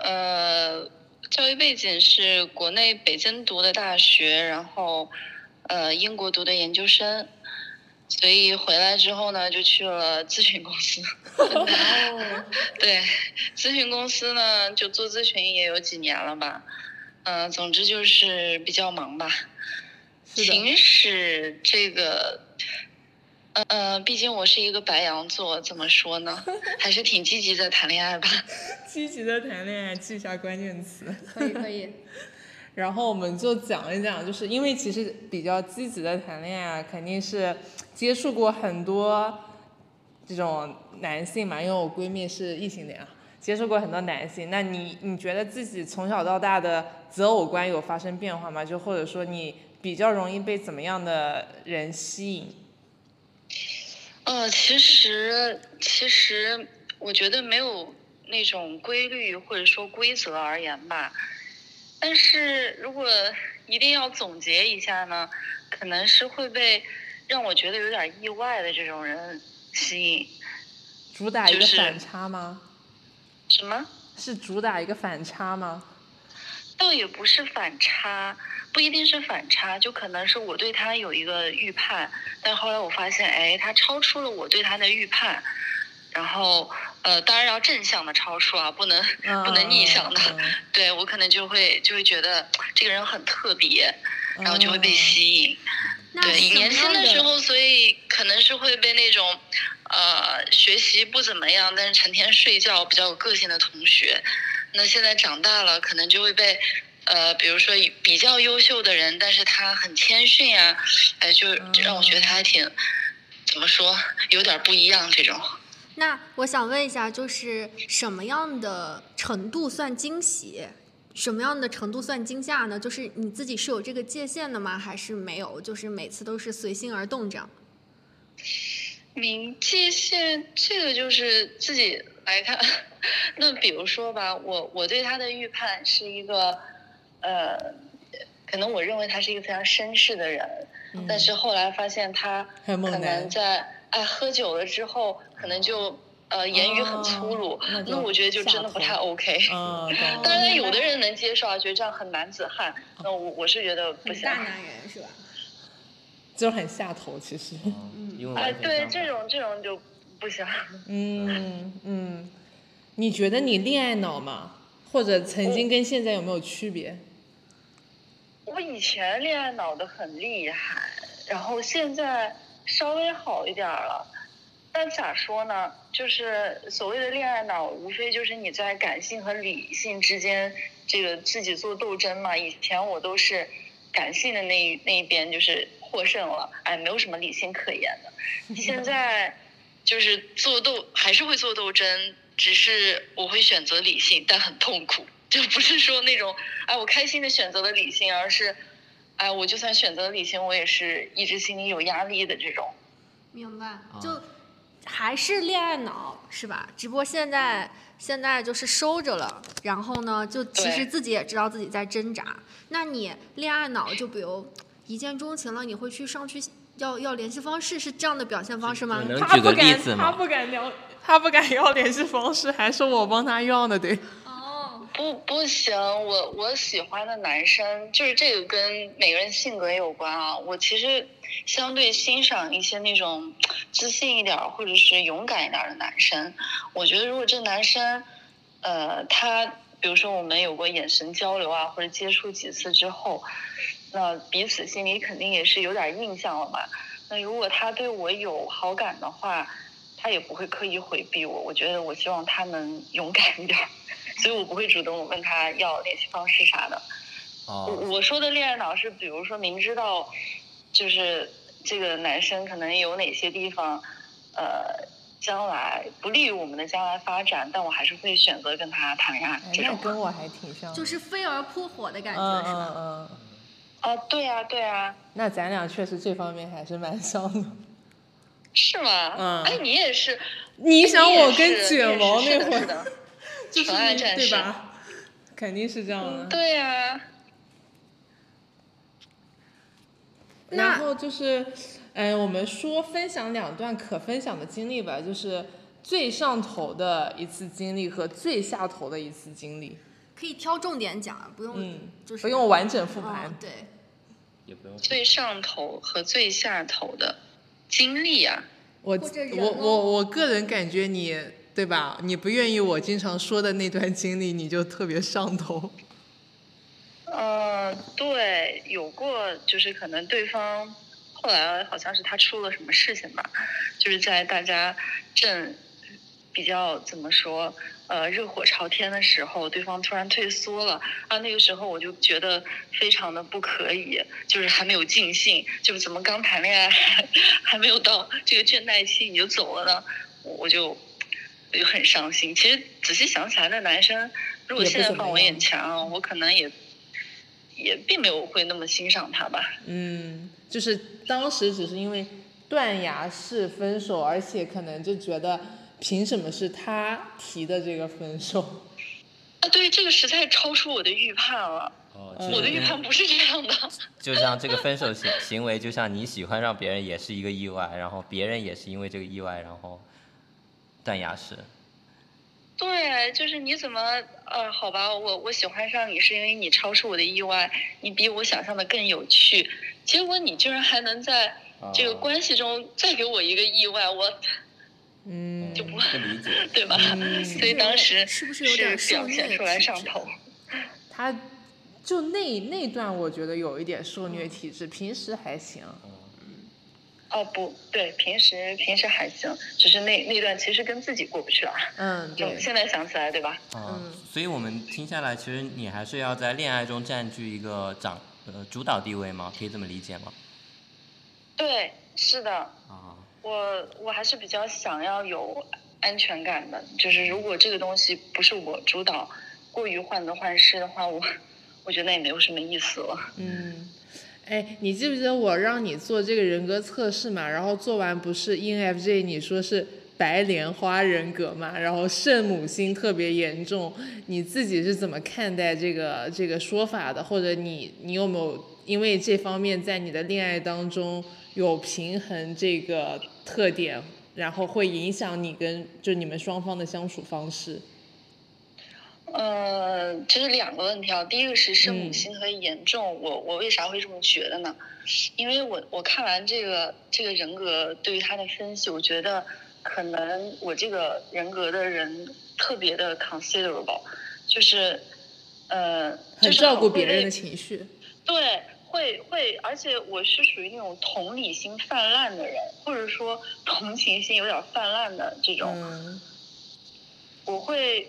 B: 呃，教育背景是国内北京读的大学，然后呃英国读的研究生，所以回来之后呢，就去了咨询公司。哦。对，咨询公司呢，就做咨询也有几年了吧。嗯，总之就是比较忙吧。平时这个，呃，毕竟我是一个白羊座，怎么说呢？还是挺积极的谈恋爱吧。
C: 积极的谈恋爱，记一下关键词。
A: 可以可以。
C: 然后我们就讲一讲，就是因为其实比较积极的谈恋爱，肯定是接触过很多这种男性嘛。因为我闺蜜是异性恋啊，接触过很多男性。那你你觉得自己从小到大的择偶观有发生变化吗？就或者说你。比较容易被怎么样的人吸引？
B: 呃，其实其实我觉得没有那种规律或者说规则而言吧。但是如果一定要总结一下呢，可能是会被让我觉得有点意外的这种人吸引。
C: 主打一个反差吗？
B: 什么？
C: 是主打一个反差吗？
B: 倒也不是反差。不一定是反差，就可能是我对他有一个预判，但后来我发现，哎，他超出了我对他的预判，然后，呃，当然要正向的超出啊，不能不能逆向的，对我可能就会就会觉得这个人很特别，然后就会被吸引。对，年轻的时候，所以可能是会被那种，呃，学习不怎么样，但是成天睡觉比较有个性的同学，那现在长大了，可能就会被。呃，比如说比较优秀的人，但是他很谦逊啊，哎，就让我觉得他还挺，怎么说，有点不一样这种。
A: 那我想问一下，就是什么样的程度算惊喜，什么样的程度算惊吓呢？就是你自己是有这个界限的吗？还是没有？就是每次都是随心而动这样？
B: 明界限，这个就是自己来看。那比如说吧，我我对他的预判是一个。呃，可能我认为他是一个非常绅士的人，但是后来发现他可能在哎喝酒了之后，可能就呃，言语很粗鲁，那我觉得就真的不太 OK。
C: 嗯，
B: 当然有的人能接受啊，觉得这样很男子汉。那我我是觉得不行。
A: 大男人是吧？
C: 就是很下头，其实。
D: 嗯。
B: 哎，对，这种这种就不行。
C: 嗯嗯，你觉得你恋爱脑吗？或者曾经跟现在有没有区别？
B: 我以前恋爱脑的很厉害，然后现在稍微好一点了。但咋说呢？就是所谓的恋爱脑，无非就是你在感性和理性之间这个自己做斗争嘛。以前我都是感性的那那一边就是获胜了，哎，没有什么理性可言的。现在就是做斗还是会做斗争。只是我会选择理性，但很痛苦，就不是说那种哎我开心的选择了理性，而是哎我就算选择理性，我也是一直心里有压力的这种。
A: 明白，就还是恋爱脑是吧？只不过现在现在就是收着了，然后呢，就其实自己也知道自己在挣扎。那你恋爱脑，就比如一见钟情了，你会去上去要要联系方式，是这样的表现方式吗？
D: 能举个例子
C: 吗？他不敢聊。他不敢要联系方式，还是我帮他要的得。
B: 哦，不不行，我我喜欢的男生就是这个跟每个人性格有关啊。我其实相对欣赏一些那种自信一点或者是勇敢一点的男生。我觉得如果这男生，呃，他比如说我们有过眼神交流啊，或者接触几次之后，那彼此心里肯定也是有点印象了嘛。那如果他对我有好感的话。他也不会刻意回避我，我觉得我希望他能勇敢一点，所以我不会主动问他要联系方式啥的。
D: 哦，
B: 我我说的恋爱脑是，比如说明知道，就是这个男生可能有哪些地方，呃，将来不利于我们的将来发展，但我还是会选择跟他谈恋爱。这种
C: 跟我还挺像，
A: 就是飞蛾扑火的感觉，
C: 是吧？嗯嗯。
B: 啊，对啊，对啊。
C: 那咱俩确实这方面还是蛮像的。
B: 是吗？
C: 嗯，
B: 哎，你也是。
C: 你想我跟卷毛那会
B: 儿，
C: 就是对吧？肯定是这样的。
B: 对呀。
C: 然后就是，嗯，我们说分享两段可分享的经历吧，就是最上头的一次经历和最下头的一次经历。
A: 可以挑重点讲，不用，就是
C: 不用完整复盘。
A: 对。
D: 也不用。
B: 最上头和最下头的。经历啊，
C: 我我我我个人感觉你对吧？你不愿意我经常说的那段经历，你就特别上头。
B: 嗯，对，有过，就是可能对方后来好像是他出了什么事情吧，就是在大家正比较怎么说？呃，热火朝天的时候，对方突然退缩了啊！那个时候我就觉得非常的不可以，就是还没有尽兴，就是怎么刚谈恋爱还还没有到这个倦怠期你就走了呢？我就我就很伤心。其实仔细想起来，那男生如果现在放我眼前啊，我可能也也并没有会那么欣赏他吧。
C: 嗯，就是当时只是因为断崖式分手，而且可能就觉得。凭什么是他提的这个分手？
B: 啊，对，这个实在超出我的预判了。哦，我的预判不是这样的。
D: 就像这个分手行行为，就像你喜欢上别人也是一个意外，然后别人也是因为这个意外，然后断崖式。
B: 对，就是你怎么呃，好吧，我我喜欢上你是因为你超出我的意外，你比我想象的更有趣，结果你居然还能在这个关系中再给我一个意外，我。
C: 嗯，
B: 就不
D: 理解，
B: 对吧？所以当时
A: 是不是有点
B: 表现出来上头？
C: 他就那那段，我觉得有一点受虐体质，平时还行。
B: 哦，不对，平时平时还行，只是那那段其实跟自己过不去了。
C: 嗯，对。
B: 现在想起来，对吧？
D: 嗯，所以我们听下来，其实你还是要在恋爱中占据一个掌呃主导地位吗？可以这么理解吗？
B: 对，是的。
D: 啊。
B: 我我还是比较想要有安全感的，就是如果这个东西不是我主导，过于患得患失的话，我我觉得也没有什么意思了。
C: 嗯，哎，你记不记得我让你做这个人格测试嘛？然后做完不是 ENFJ，你说是白莲花人格嘛？然后圣母心特别严重，你自己是怎么看待这个这个说法的？或者你你有没有因为这方面在你的恋爱当中有平衡这个？特点然后会影响你跟就你们双方的相处方式？
B: 呃，这是两个问题啊。第一个是圣母心和严重，我我为啥会这么觉得呢？因为我我看完这个这个人格对于他的分析，我觉得可能我这个人格的人特别的 considerable，就是呃，
C: 很照顾别人的情绪。
B: 对，会会，而且我是属于那种同理心泛滥的人，或者说同情心有点泛滥的这种。
C: 嗯。
B: 我会。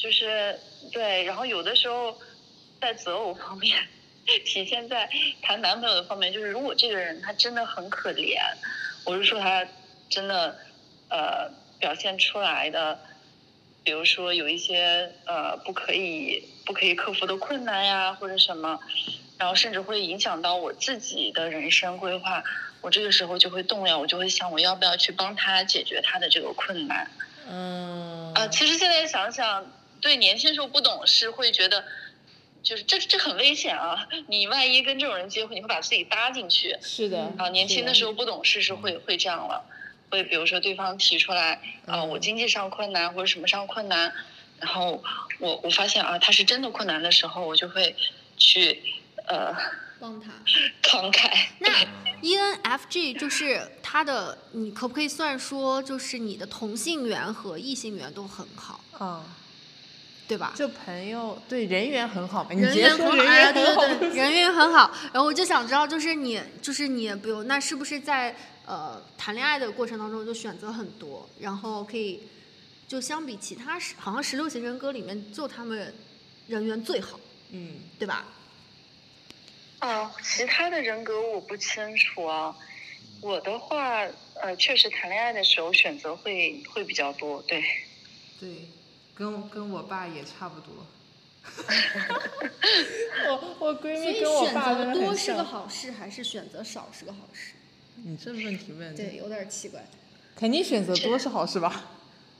B: 就是对，然后有的时候在择偶方面，体现在谈男朋友的方面，就是如果这个人他真的很可怜，我是说他真的呃表现出来的，比如说有一些呃不可以不可以克服的困难呀，或者什么，然后甚至会影响到我自己的人生规划，我这个时候就会动摇，我就会想我要不要去帮他解决他的这个困难。
C: 嗯。
B: 啊，其实现在想想。对，年轻时候不懂事，会觉得，就是这这很危险啊！你万一跟这种人结婚，你会把自己搭进去。
C: 是的。
B: 啊，年轻的时候不懂事是会会这样了，会比如说对方提出来啊，我经济上困难或者什么上困难，然后我我发现啊，他是真的困难的时候，我就会去呃
A: 帮他
B: 慷慨。
A: 那 ENFJ 就是他的，你可不可以算说，就是你的同性缘和异性缘都很好？
C: 嗯。
A: 对吧？
C: 就朋友对人缘很好嘛，
A: 人缘很好，对对对，人缘很好。然后我就想知道，就是你，就是你，比如那是不是在呃谈恋爱的过程当中就选择很多，然后可以就相比其他十，好像十六型人格里面就他们人缘最好，
C: 嗯，
A: 对吧？
B: 哦，其他的人格我不清楚啊。我的话，呃，确实谈恋爱的时候选择会会比较多，对。
C: 对。跟跟我爸也差不多，我我闺蜜跟我爸
A: 选择多是个好事还是选择少是个好事？
C: 你这问题问
A: 的对有点奇怪。
C: 肯定选择多是好事吧？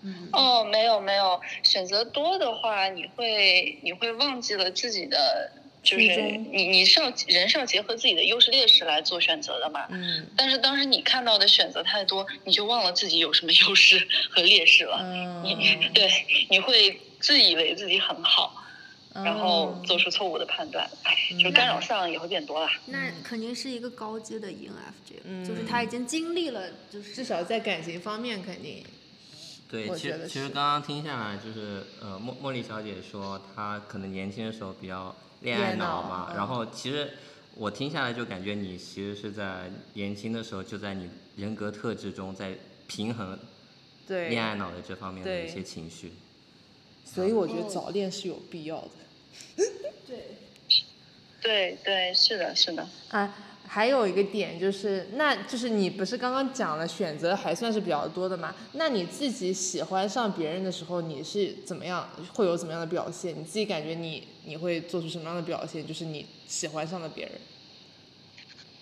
A: 嗯。
B: 哦，没有没有，选择多的话，你会你会忘记了自己的。就是你你是要人是要结合自己的优势劣势来做选择的嘛？
C: 嗯。
B: 但是当时你看到的选择太多，你就忘了自己有什么优势和劣势了。
C: 嗯。
B: 你对你会自以为自己很好，然后做出错误的判断，就干扰项也会变多了。
A: 那肯定是一个高阶的 ENFJ，就是他已经经历了，就是
C: 至少在感情方面肯定。
D: 对，其实其实刚刚听下来，就是呃，茉茉莉小姐说她可能年轻的时候比较。恋爱脑嘛，然后其实我听下来就感觉你其实是在年轻的时候就在你人格特质中在平衡恋爱脑的这方面的一些情绪，
C: 所以我觉得早恋是有必要的。
A: 对，
B: 对对，是的，是的。
C: 啊。还有一个点就是，那就是你不是刚刚讲了选择还算是比较多的嘛？那你自己喜欢上别人的时候，你是怎么样，会有怎么样的表现？你自己感觉你你会做出什么样的表现？就是你喜欢上了别人。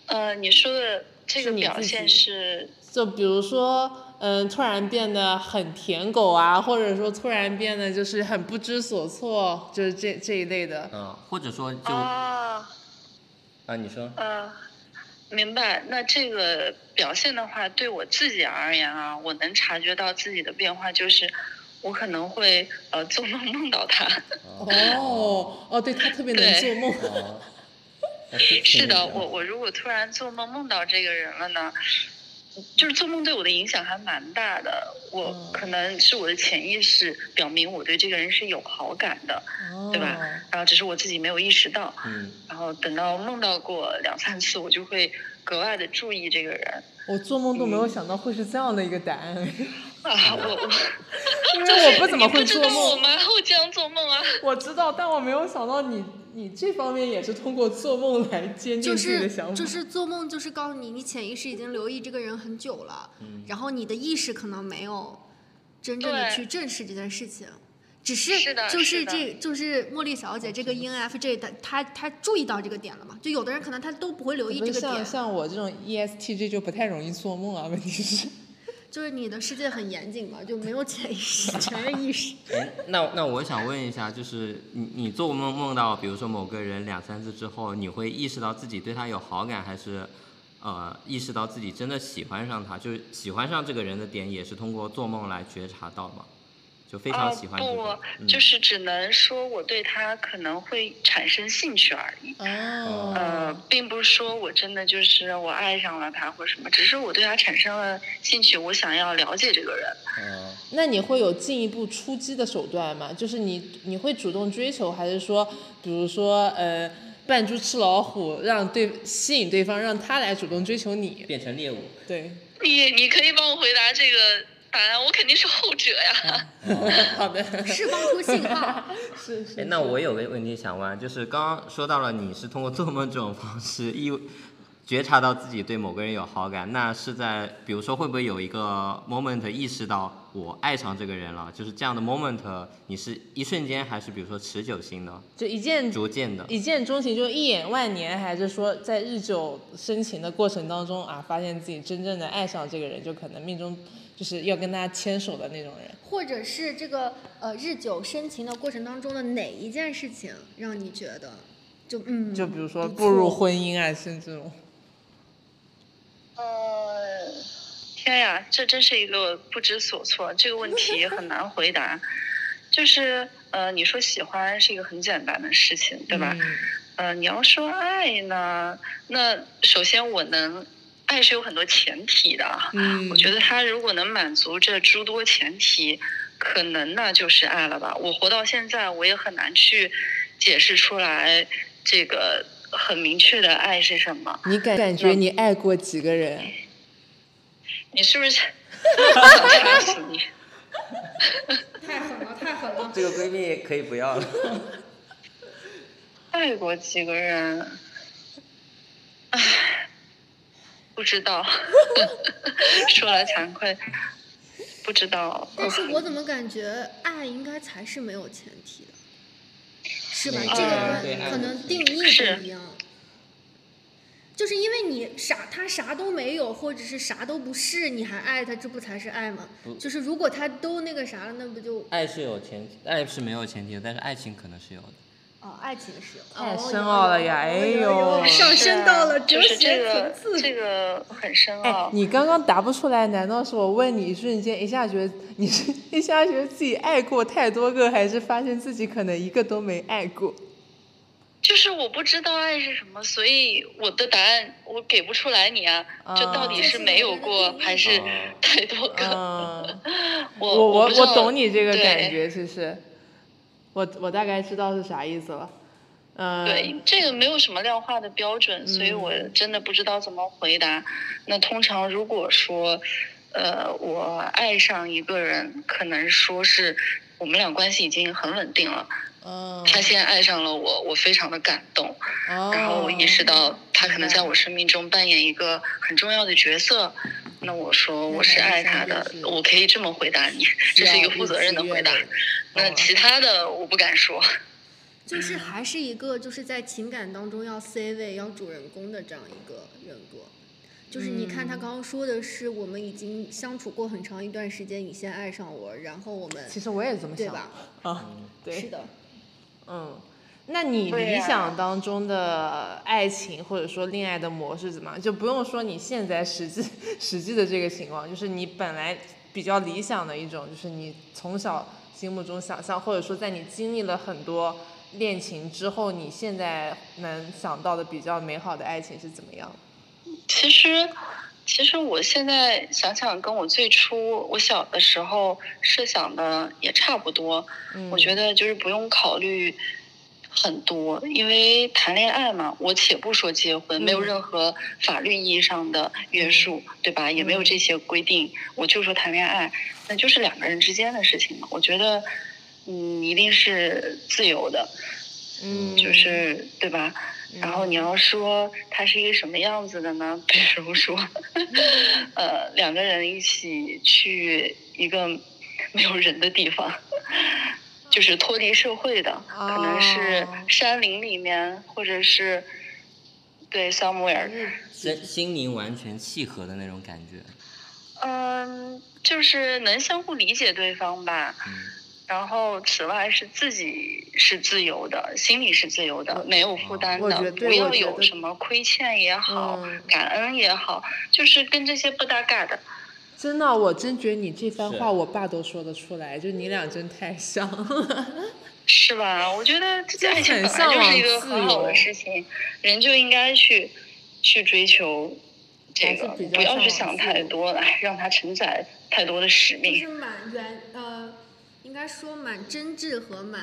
B: 呃，你说的这个表现是，
C: 就比如说，嗯，突然变得很舔狗啊，或者说突然变得就是很不知所措，就是这这一类的。
D: 嗯，或者说就
B: 啊，
D: 啊，你说。
B: 嗯。明白，那这个表现的话，对我自己而言啊，我能察觉到自己的变化，就是我可能会呃做梦梦到他。
C: 哦哦，对他特别能做梦。
B: 是的，我我如果突然做梦梦到这个人了呢？就是做梦对我的影响还蛮大的，我可能是我的潜意识表明我对这个人是有好感的，对吧？然后只是我自己没有意识到，然后等到梦到过两三次，我就会格外的注意这个人。
C: 我做梦都没有想到会是这样的一个答案。
B: 啊，我我，
C: 因为我不怎么会做
B: 梦。我吗？会这样做梦啊？
C: 我知道，但我没有想到你。你这方面也是通过做梦来坚定自己的想
A: 法。就是就是做梦，就是告诉你，你潜意识已经留意这个人很久了，然后你的意识可能没有真正的去正视这件事情，只是就是这就是茉莉小姐这个 ENFJ 的，她她注意到这个点了嘛？就有的人可能他都不会留意这个点。
C: 像像我这种 ESTJ 就不太容易做梦啊，问题是。
A: 就是你的世界很严谨嘛，就没有潜意识，全是意识。
D: 那那我想问一下，就是你你做梦梦到，比如说某个人两三次之后，你会意识到自己对他有好感，还是，呃意识到自己真的喜欢上他，就是喜欢上这个人的点也是通过做梦来觉察到吗？就非常喜欢这
B: 个，就是只能说我对他可能会产生兴趣而已。哦。呃，并不是说我真的就是我爱上了他或什么，只是我对他产生了兴趣，我想要了解这个人。
C: 哦。那你会有进一步出击的手段吗？就是你你会主动追求，还是说，比如说呃扮猪吃老虎，让对吸引对方，让他来主动追求你，
D: 变成猎物？
C: 对。
B: 你你可以帮我回答这个。我肯定是后者呀。
C: 好的，
A: 释放出信号。
C: 是是。
D: 那我有个问题想问，就是刚刚说到了你是通过做梦这种方式，意觉察到自己对某个人有好感，那是在比如说会不会有一个 moment 意识到我爱上这个人了？就是这样的 moment，你是一瞬间还是比如说持久性的？
C: 就一见
D: 逐渐的。
C: 一见钟情，就一眼万年，还是说在日久生情的过程当中啊，发现自己真正的爱上这个人，就可能命中。就是要跟大家牵手的那种人，
A: 或者是这个呃日久生情的过程当中的哪一件事情让你觉得就嗯，
C: 就比如说步入婚姻啊，像这种。
B: 呃，天呀，这真是一个不知所措，这个问题很难回答。就是呃，你说喜欢是一个很简单的事情，对吧？呃，你要说爱呢，那首先我能。爱是有很多前提的，嗯，我觉得他如果能满足这诸多前提，可能那就是爱了吧。我活到现在，我也很难去解释出来这个很明确的爱是什么。
C: 你感感觉你爱过几个人？
B: 你是不是？掐死你！
A: 太狠了，太狠了！
D: 这个闺蜜可以不要了。
B: 爱过几个人？唉。不知道，说来惭愧，不知道。
A: 但是我怎么感觉爱应该才是没有前提的，是吧？这个可能定义不一样。就是因为你啥，他啥都没有，或者是啥都不是，你还爱他，这不才是爱吗？就是如果他都那个啥了，那不就？
D: 爱是有前提，爱是没有前提的，但是爱情可能是有的。
A: 哦，爱情是
C: 太深奥了呀！哎呦，
A: 上升到了哲
B: 学层次，这个很深奥。
C: 你刚刚答不出来，难道是我问你一瞬间一下觉得你是一下觉得自己爱过太多个，还是发现自己可能一个都没爱过？
B: 就是我不知道爱是什么，所以我的答案我给不出来。你啊，这到底是没有过还是太多个？我
C: 我
B: 我
C: 我懂你这个感觉，其实。我我大概知道是啥意思了，嗯，
B: 对，这个没有什么量化的标准，所以我真的不知道怎么回答。那通常如果说，呃，我爱上一个人，可能说是我们俩关系已经很稳定了，嗯，他现在爱上了我，我非常的感动，哦，然后我意识到他可能在我生命中扮演一个很重要的角色，那我说我是爱他的，我可以这么回答你，这是一个负责任的回答。那其他的我不敢说，
A: 就是。还是一个就是在情感当中要 C 位要主人公的这样一个人格，就是你看他刚刚说的是我们已经相处过很长一段时间，你先爱上我，然后我们
C: 其实我也这么想，
A: 对吧？
C: 啊，对，
A: 是的，
C: 嗯，那你理想当中的爱情或者说恋爱的模式怎么样？就不用说你现在实际实际的这个情况，就是你本来比较理想的一种，就是你从小。心目中想象，或者说在你经历了很多恋情之后，你现在能想到的比较美好的爱情是怎么样？
B: 其实，其实我现在想想，跟我最初我小的时候设想的也差不多。嗯，我觉得就是不用考虑很多，因为谈恋爱嘛，我且不说结婚，没有任何法律意义上的约束，对吧？也没有这些规定，我就说谈恋爱。那就是两个人之间的事情嘛，我觉得，嗯，一定是自由的，嗯，就是对吧？然后你要说他是一个什么样子的呢？比如说，呃，两个人一起去一个没有人的地方，就是脱离社会的，可能是山林里面，或者是对 somewhere，
D: 心心灵完全契合的那种感觉。
B: 嗯。就是能相互理解对方吧，然后此外是自己是自由的，心里是自由的，没有负担的，不要有什么亏欠也好，感恩也好，就是跟这些不搭嘎的。
C: 真的，我真觉得你这番话，我爸都说得出来，就你俩真太像。
B: 是吧？我觉得这爱情本来就是一个很好的事情，人就应该去去追求这个，不要去想太多，了让它承载太多的使命。
A: 是蛮原呃，应该说蛮真挚和蛮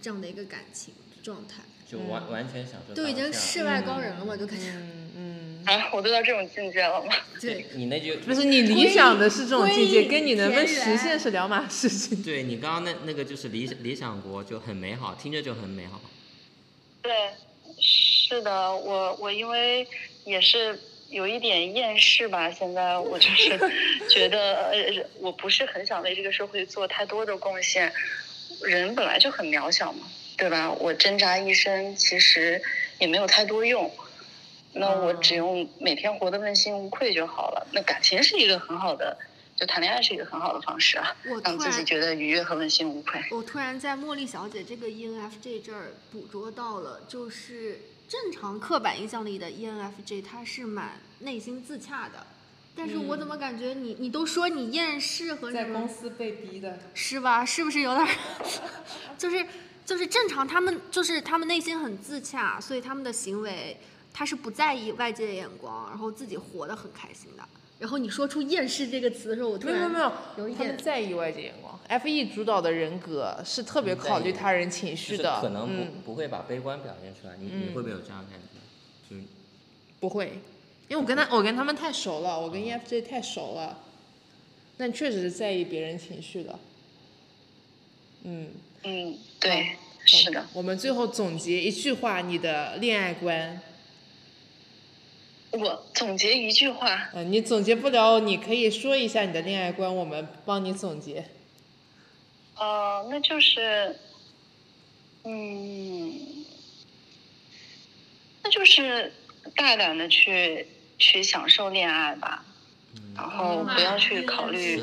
A: 这样的一个感情状态。
D: 就完完全享受。
A: 都已经世外高人了嘛，就感觉。
B: 啊，我都到这种境界了吗？
A: 对，
D: 你那句
C: 不是你理想的是这种境界，跟你能不能实现是两码事情。
D: 对你刚刚那那个就是理理想国就很美好，听着就很美好。
B: 对，是的，我我因为也是有一点厌世吧，现在我就是 觉得呃，我不是很想为这个社会做太多的贡献。人本来就很渺小嘛，对吧？我挣扎一生，其实也没有太多用。那我只用每天活得问心无愧就好了。那感情是一个很好的，就谈恋爱是一个很好的方式啊，让自己觉得愉悦和问心无愧。
A: 我突然在茉莉小姐这个 ENFJ 这儿捕捉到了，就是正常刻板印象里的 ENFJ，他是蛮内心自洽的。但是我怎么感觉你你都说你厌世和
C: 在公司被逼的，
A: 是吧？是不是有点？就是就是正常，他们就是他们内心很自洽，所以他们的行为。他是不在意外界的眼光，然后自己活得很开心的。然后你说出厌世这个词的时候，我突然
C: 没有没有
A: 有一点
C: 在意外界眼光。F E 主导的人格是特别考虑他人情绪的，
D: 可能不不会把悲观表现出来。你你会不会有这样感觉？就
C: 不会，因为我跟他我跟他们太熟了，我跟 E F J 太熟了。但确实是在意别人情绪的。
B: 嗯嗯，对，是的。
C: 我们最后总结一句话，你的恋爱观。
B: 我总结一句话。
C: 嗯，你总结不了，你可以说一下你的恋爱观，我们帮你总结。
B: 呃，那就是，嗯，那就是大胆的去去享受恋爱吧，然后不要去考虑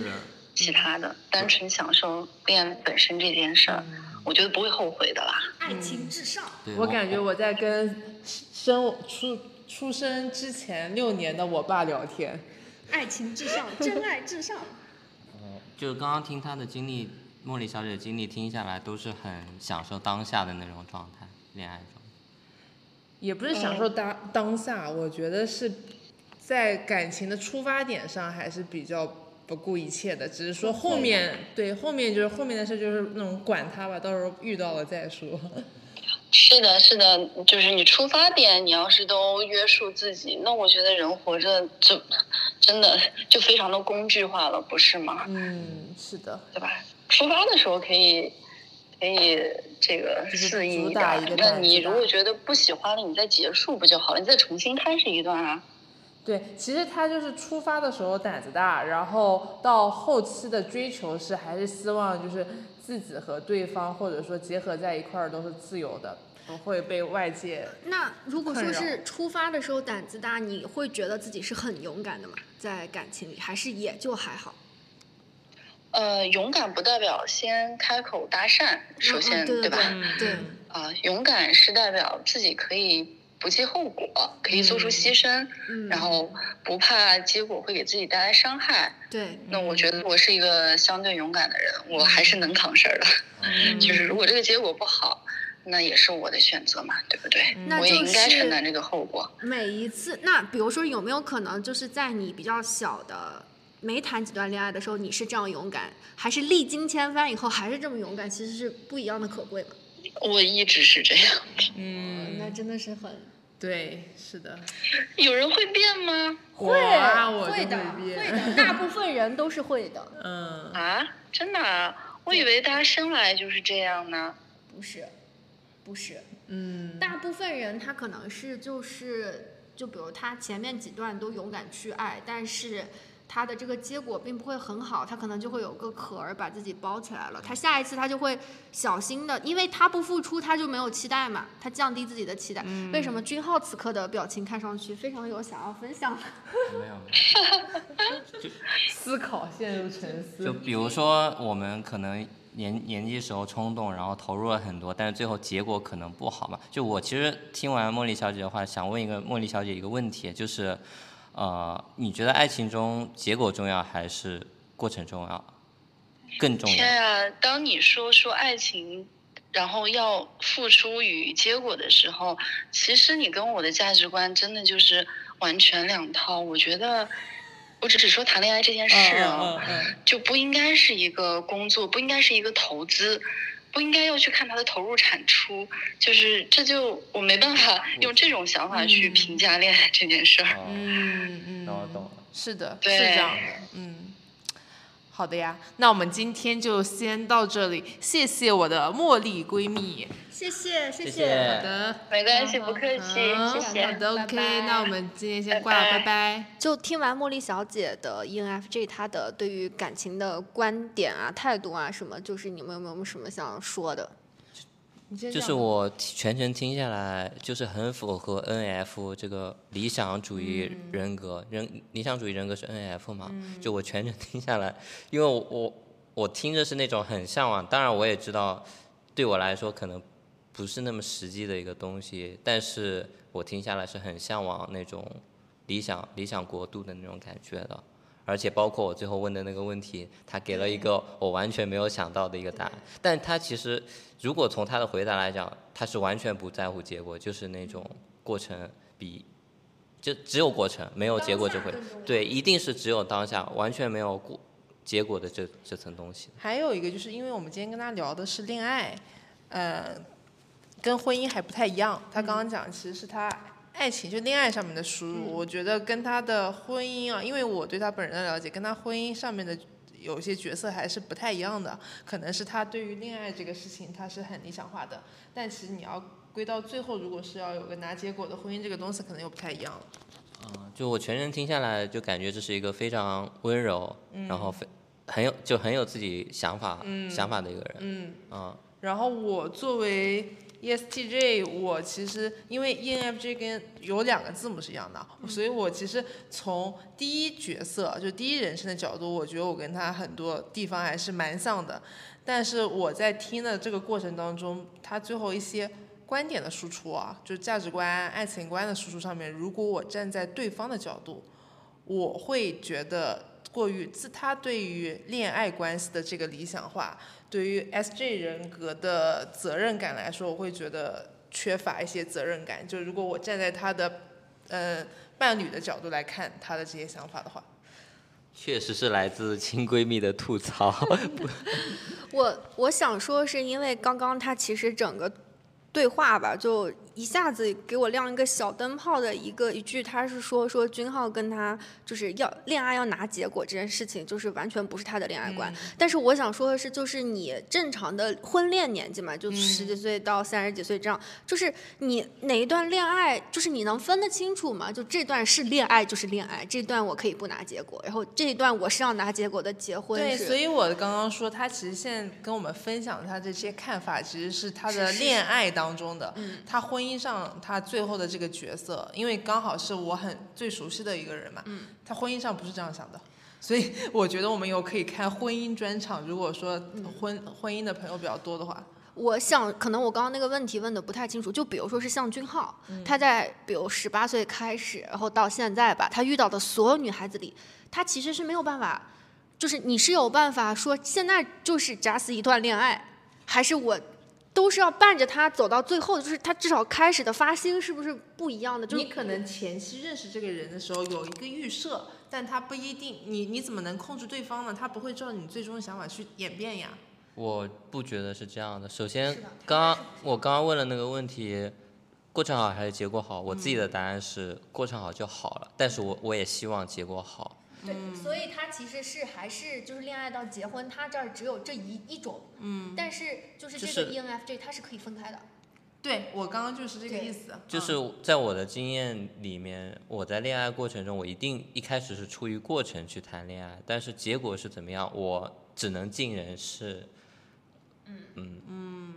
B: 其他的，单纯享受恋爱本身这件事儿，我觉得不会后悔的啦。
A: 爱情至上。
C: 我感觉我在跟生出。出生之前六年的我爸聊天，
A: 爱情至上，真爱至上。
D: 哦，就刚刚听他的经历，茉莉小姐的经历听下来，都是很享受当下的那种状态，恋爱中。
C: 也不是享受当当下，我觉得是在感情的出发点上还是比较不顾一切的，只是说后面对后面就是后面的事就是那种管他吧，到时候遇到了再说。
B: 是的，是的，就是你出发点，你要是都约束自己，那我觉得人活着就真的就非常的工具化了，不是吗？
C: 嗯，是的，
B: 对吧？出发的时候可以可以这个肆意
C: 一
B: 点，那你如果觉得不喜欢了，你再结束不就好了？你再重新开始一段啊？
C: 对，其实他就是出发的时候胆子大，然后到后期的追求是还是希望就是。自己和对方，或者说结合在一块儿，都是自由的，不会被外界。
A: 那如果说是出发的时候胆子大，你会觉得自己是很勇敢的吗？在感情里，还是也就还好？
B: 呃，勇敢不代表先开口搭讪，首先
A: 对
B: 吧？
A: 对。
B: 啊，勇敢是代表自己可以。不计后果，可以做出牺牲，然后不怕结果会给自己带来伤害。
A: 对，
B: 那我觉得我是一个相对勇敢的人，我还是能扛事儿的。就是如果这个结果不好，那也是我的选择嘛，对不对？我也应该承担这个后果。
A: 每一次，那比如说有没有可能，就是在你比较小的没谈几段恋爱的时候，你是这样勇敢，还是历经千帆以后还是这么勇敢？其实是不一样的可贵嘛。
B: 我一直是这样。
A: 嗯，那真的是很。
C: 对，是的。
B: 有人会变吗？
A: 会，会的，会的。大部分人都是会的。
C: 嗯。
B: 啊，真的？我以为大家生来就是这样呢。
A: 不是，不是。
C: 嗯。
A: 大部分人他可能是就是，就比如他前面几段都勇敢去爱，但是。他的这个结果并不会很好，他可能就会有个壳儿把自己包起来了。他下一次他就会小心的，因为他不付出，他就没有期待嘛，他降低自己的期待。为什么君浩此刻的表情看上去非常有想要分享？
D: 没有 没有，
C: 就思考陷入沉思。
D: 就比如说我们可能年年纪时候冲动，然后投入了很多，但是最后结果可能不好嘛。就我其实听完茉莉小姐的话，想问一个茉莉小姐一个问题，就是，呃，你觉得爱情中结果重要还是过程重要？更重要？
B: 天啊！当你说说爱情，然后要付出与结果的时候，其实你跟我的价值观真的就是完全两套。我觉得。我只是说谈恋爱这件事啊，就不应该是一个工作，不应该是一个投资，不应该要去看它的投入产出，就是这就我没办法用这种想法去评价恋爱这件事儿。
C: 嗯
D: 嗯，懂了懂了，
C: 是的，是这样的，嗯。好的呀，那我们今天就先到这里，谢谢我的茉莉闺蜜，
A: 谢谢
D: 谢
A: 谢，
C: 好的，
B: 没关系，不客气，谢谢，
C: 好的，OK，那我们今天先挂了，拜拜。
A: 就听完茉莉小姐的 ENFJ 她的对于感情的观点啊、态度啊什么，就是你们有没有什么想说的？
D: 就是我全程听下来，就是很符合 N F 这个理想主义人格，人理想主义人格是 N F 嘛？就我全程听下来，因为我我听着是那种很向往，当然我也知道，对我来说可能不是那么实际的一个东西，但是我听下来是很向往那种理想理想国度的那种感觉的。而且包括我最后问的那个问题，他给了一个我完全没有想到的一个答案。但他其实，如果从他的回答来讲，他是完全不在乎结果，就是那种过程比，就只有过程，没有结果就会对，一定是只有当下，完全没有过结果的这这层东西。
C: 还有一个就是因为我们今天跟他聊的是恋爱，呃，跟婚姻还不太一样。他刚刚讲其实是他。爱情就恋爱上面的输入，我觉得跟他的婚姻啊，因为我对他本人的了解，跟他婚姻上面的有些角色还是不太一样的。可能是他对于恋爱这个事情，他是很理想化的。但其实你要归到最后，如果是要有个拿结果的婚姻这个东西，可能又不太一样了。
D: 嗯，就我全程听下来，就感觉这是一个非常温柔，然后非很有就很有自己想法想法的一个人。
C: 嗯。
D: 嗯。
C: 然后我作为。ESTJ，我其实因为 ENFJ 跟有两个字母是一样的，所以我其实从第一角色就第一人称的角度，我觉得我跟他很多地方还是蛮像的。但是我在听的这个过程当中，他最后一些观点的输出啊，就价值观、爱情观的输出上面，如果我站在对方的角度，我会觉得过于自他对于恋爱关系的这个理想化。对于 SJ 人格的责任感来说，我会觉得缺乏一些责任感。就如果我站在他的，呃，伴侣的角度来看他的这些想法的话，
D: 确实是来自亲闺蜜的吐槽。
A: 我我想说，是因为刚刚他其实整个对话吧，就。一下子给我亮一个小灯泡的一个一句，他是说说君浩跟他就是要恋爱要拿结果这件事情，就是完全不是他的恋爱观。但是我想说的是，就是你正常的婚恋年纪嘛，就十几岁到三十几岁这样，就是你哪一段恋爱，就是你能分得清楚吗？就这段是恋爱就是恋爱，这段我可以不拿结果，然后这一段我是要拿结果的结婚。
C: 对，所以我刚刚说他其实现在跟我们分享他这些看法，其实是他的恋爱当中的，他婚姻。上他最后的这个角色，因为刚好是我很最熟悉的一个人嘛，嗯他婚姻上不是这样想的，所以 我觉得我们有可以开婚姻专场。如果说婚婚姻的朋友比较多的话，
A: 我想可能我刚刚那个问题问的不太清楚，就比如说是向君浩，他在比如十八岁开始，然后到现在吧，他遇到的所有女孩子里，他其实是没有办法，就是你是有办法说现在就是假死一段恋爱，还是我？都是要伴着他走到最后的，就是他至少开始的发心是不是不一样的？就
C: 你可能前期认识这个人的时候有一个预设，但他不一定，你你怎么能控制对方呢？他不会照你最终的想法去演变呀。
D: 我不觉得是这样的。首先，刚刚我刚刚问了那个问题，过程好还是结果好？我自己的答案是过程好就好了，但是我我也希望结果好。
A: 对，所以他其实是还是就是恋爱到结婚，他这儿只有这一一种。嗯。但是就是这个 ENFJ 它是可以分开的。
C: 对，我刚刚就是这个意思。
D: 就是在我的经验里面，我在恋爱过程中，我一定一开始是出于过程去谈恋爱，但是结果是怎么样，我只能尽人事。
A: 嗯
D: 嗯嗯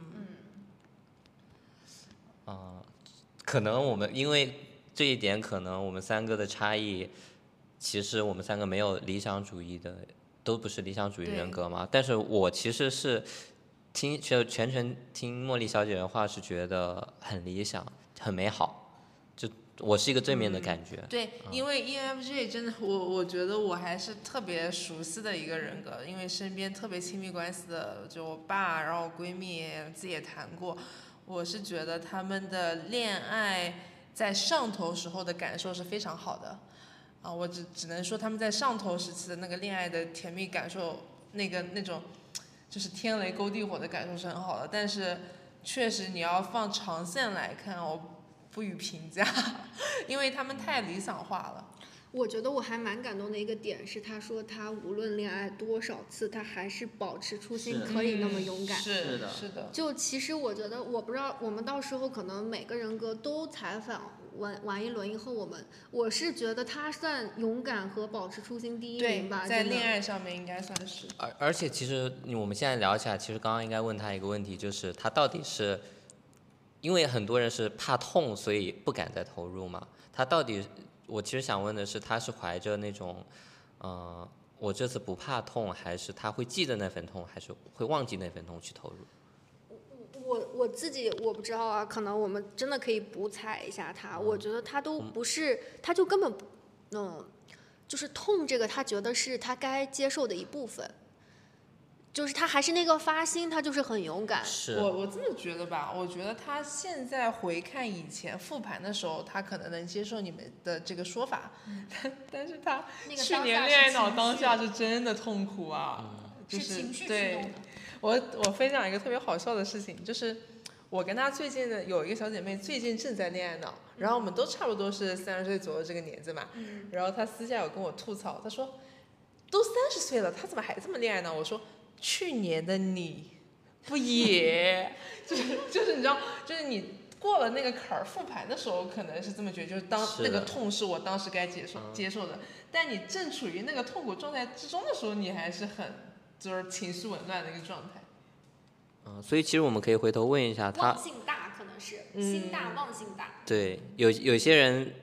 D: 嗯。啊，可能我们因为这一点，可能我们三个的差异。其实我们三个没有理想主义的，都不是理想主义人格嘛。但是我其实是听就全程听茉莉小姐的话是觉得很理想、很美好，就我是一个正面的感觉。
C: 对，因为 ENFJ 真的，我我觉得我还是特别熟悉的一个人格，因为身边特别亲密关系的，就我爸，然后我闺蜜自己也谈过，我是觉得他们的恋爱在上头时候的感受是非常好的，啊，我只只能说他们在上头时期的那个恋爱的甜蜜感受，那个那种。就是天雷勾地火的感受是很好的，但是确实你要放长线来看，我不予评价，因为他们太理想化了。
A: 我觉得我还蛮感动的一个点是，他说他无论恋爱多少次，他还是保持初心，可以那么勇敢。
C: 是的，是的。
A: 就其实我觉得，我不知道我们到时候可能每个人格都采访。完完一轮以后，我们我是觉得他算勇敢和保持初心第一名吧，
C: 在恋爱上面应该算是。
D: 而而且其实我们现在聊起来，其实刚刚应该问他一个问题，就是他到底是，因为很多人是怕痛，所以不敢再投入嘛。他到底，我其实想问的是，他是怀着那种，嗯，我这次不怕痛，还是他会记得那份痛，还是会忘记那份痛去投入？
A: 我我自己我不知道啊，可能我们真的可以补踩一下他。我觉得他都不是，他就根本不，嗯，就是痛这个，他觉得是他该接受的一部分。就是他还是那个发心，他就是很勇敢。
D: 是。
C: 我我这么觉得吧，我觉得他现在回看以前复盘的时候，他可能能接受你们的这个说法，但但是他去年恋爱脑当下是真的痛苦啊，就是对。我我分享一个特别好笑的事情，就是我跟她最近的有一个小姐妹，最近正在恋爱脑，然后我们都差不多是三十岁左右这个年纪嘛，然后她私下有跟我吐槽，她说都三十岁了，她怎么还这么恋爱脑？我说去年的你不 也，就是就是你知道，就是你过了那个坎儿复盘的时候，可能是这么觉得，就是当那个痛是我当时该接受接受的，但你正处于那个痛苦状态之中的时候，你还是很。就是情绪紊乱的一个状态，
D: 嗯，所以其实我们可以回头问一下他，
A: 忘性大可能是心大忘性大，
D: 对，有有些人，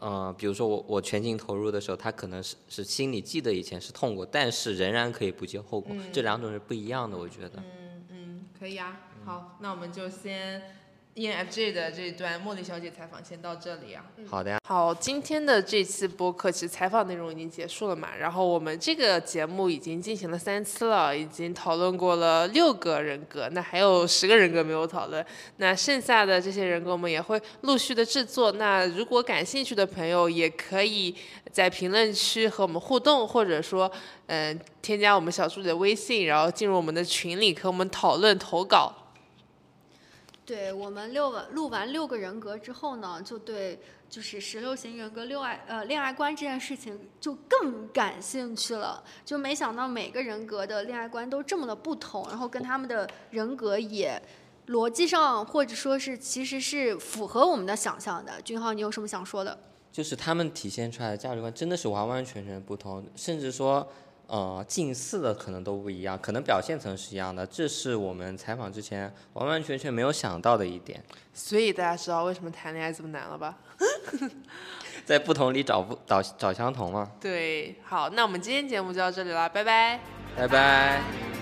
D: 呃，比如说我我全情投入的时候，他可能是是心里记得以前是痛过，但是仍然可以不计后果，这两种是不一样的，我觉得。
C: 嗯嗯，可以啊，好，那我们就先。ENFJ 的这一段茉莉小姐采访先到这里啊。
D: 好的呀。
F: 好，今天的这期播客其实采访内容已经结束了嘛，然后我们这个节目已经进行了三次了，已经讨论过了六个人格，那还有十个人格没有讨论，那剩下的这些人格我们也会陆续的制作。那如果感兴趣的朋友也可以在评论区和我们互动，或者说嗯添加我们小助理的微信，然后进入我们的群里和我们讨论投稿。
A: 对我们六完录完六个人格之后呢，就对就是十六型人格六爱呃恋爱观这件事情就更感兴趣了。就没想到每个人格的恋爱观都这么的不同，然后跟他们的人格也逻辑上或者说是其实是符合我们的想象的。君浩，你有什么想说的？
D: 就是他们体现出来的价值观真的是完完全全不同，甚至说。呃，近似的可能都不一样，可能表现层是一样的，这是我们采访之前完完全全没有想到的一点。
F: 所以大家知道为什么谈恋爱这么难了吧？
D: 在不同里找不找找相同嘛？
F: 对，好，那我们今天节目就到这里了，拜拜，
D: 拜拜。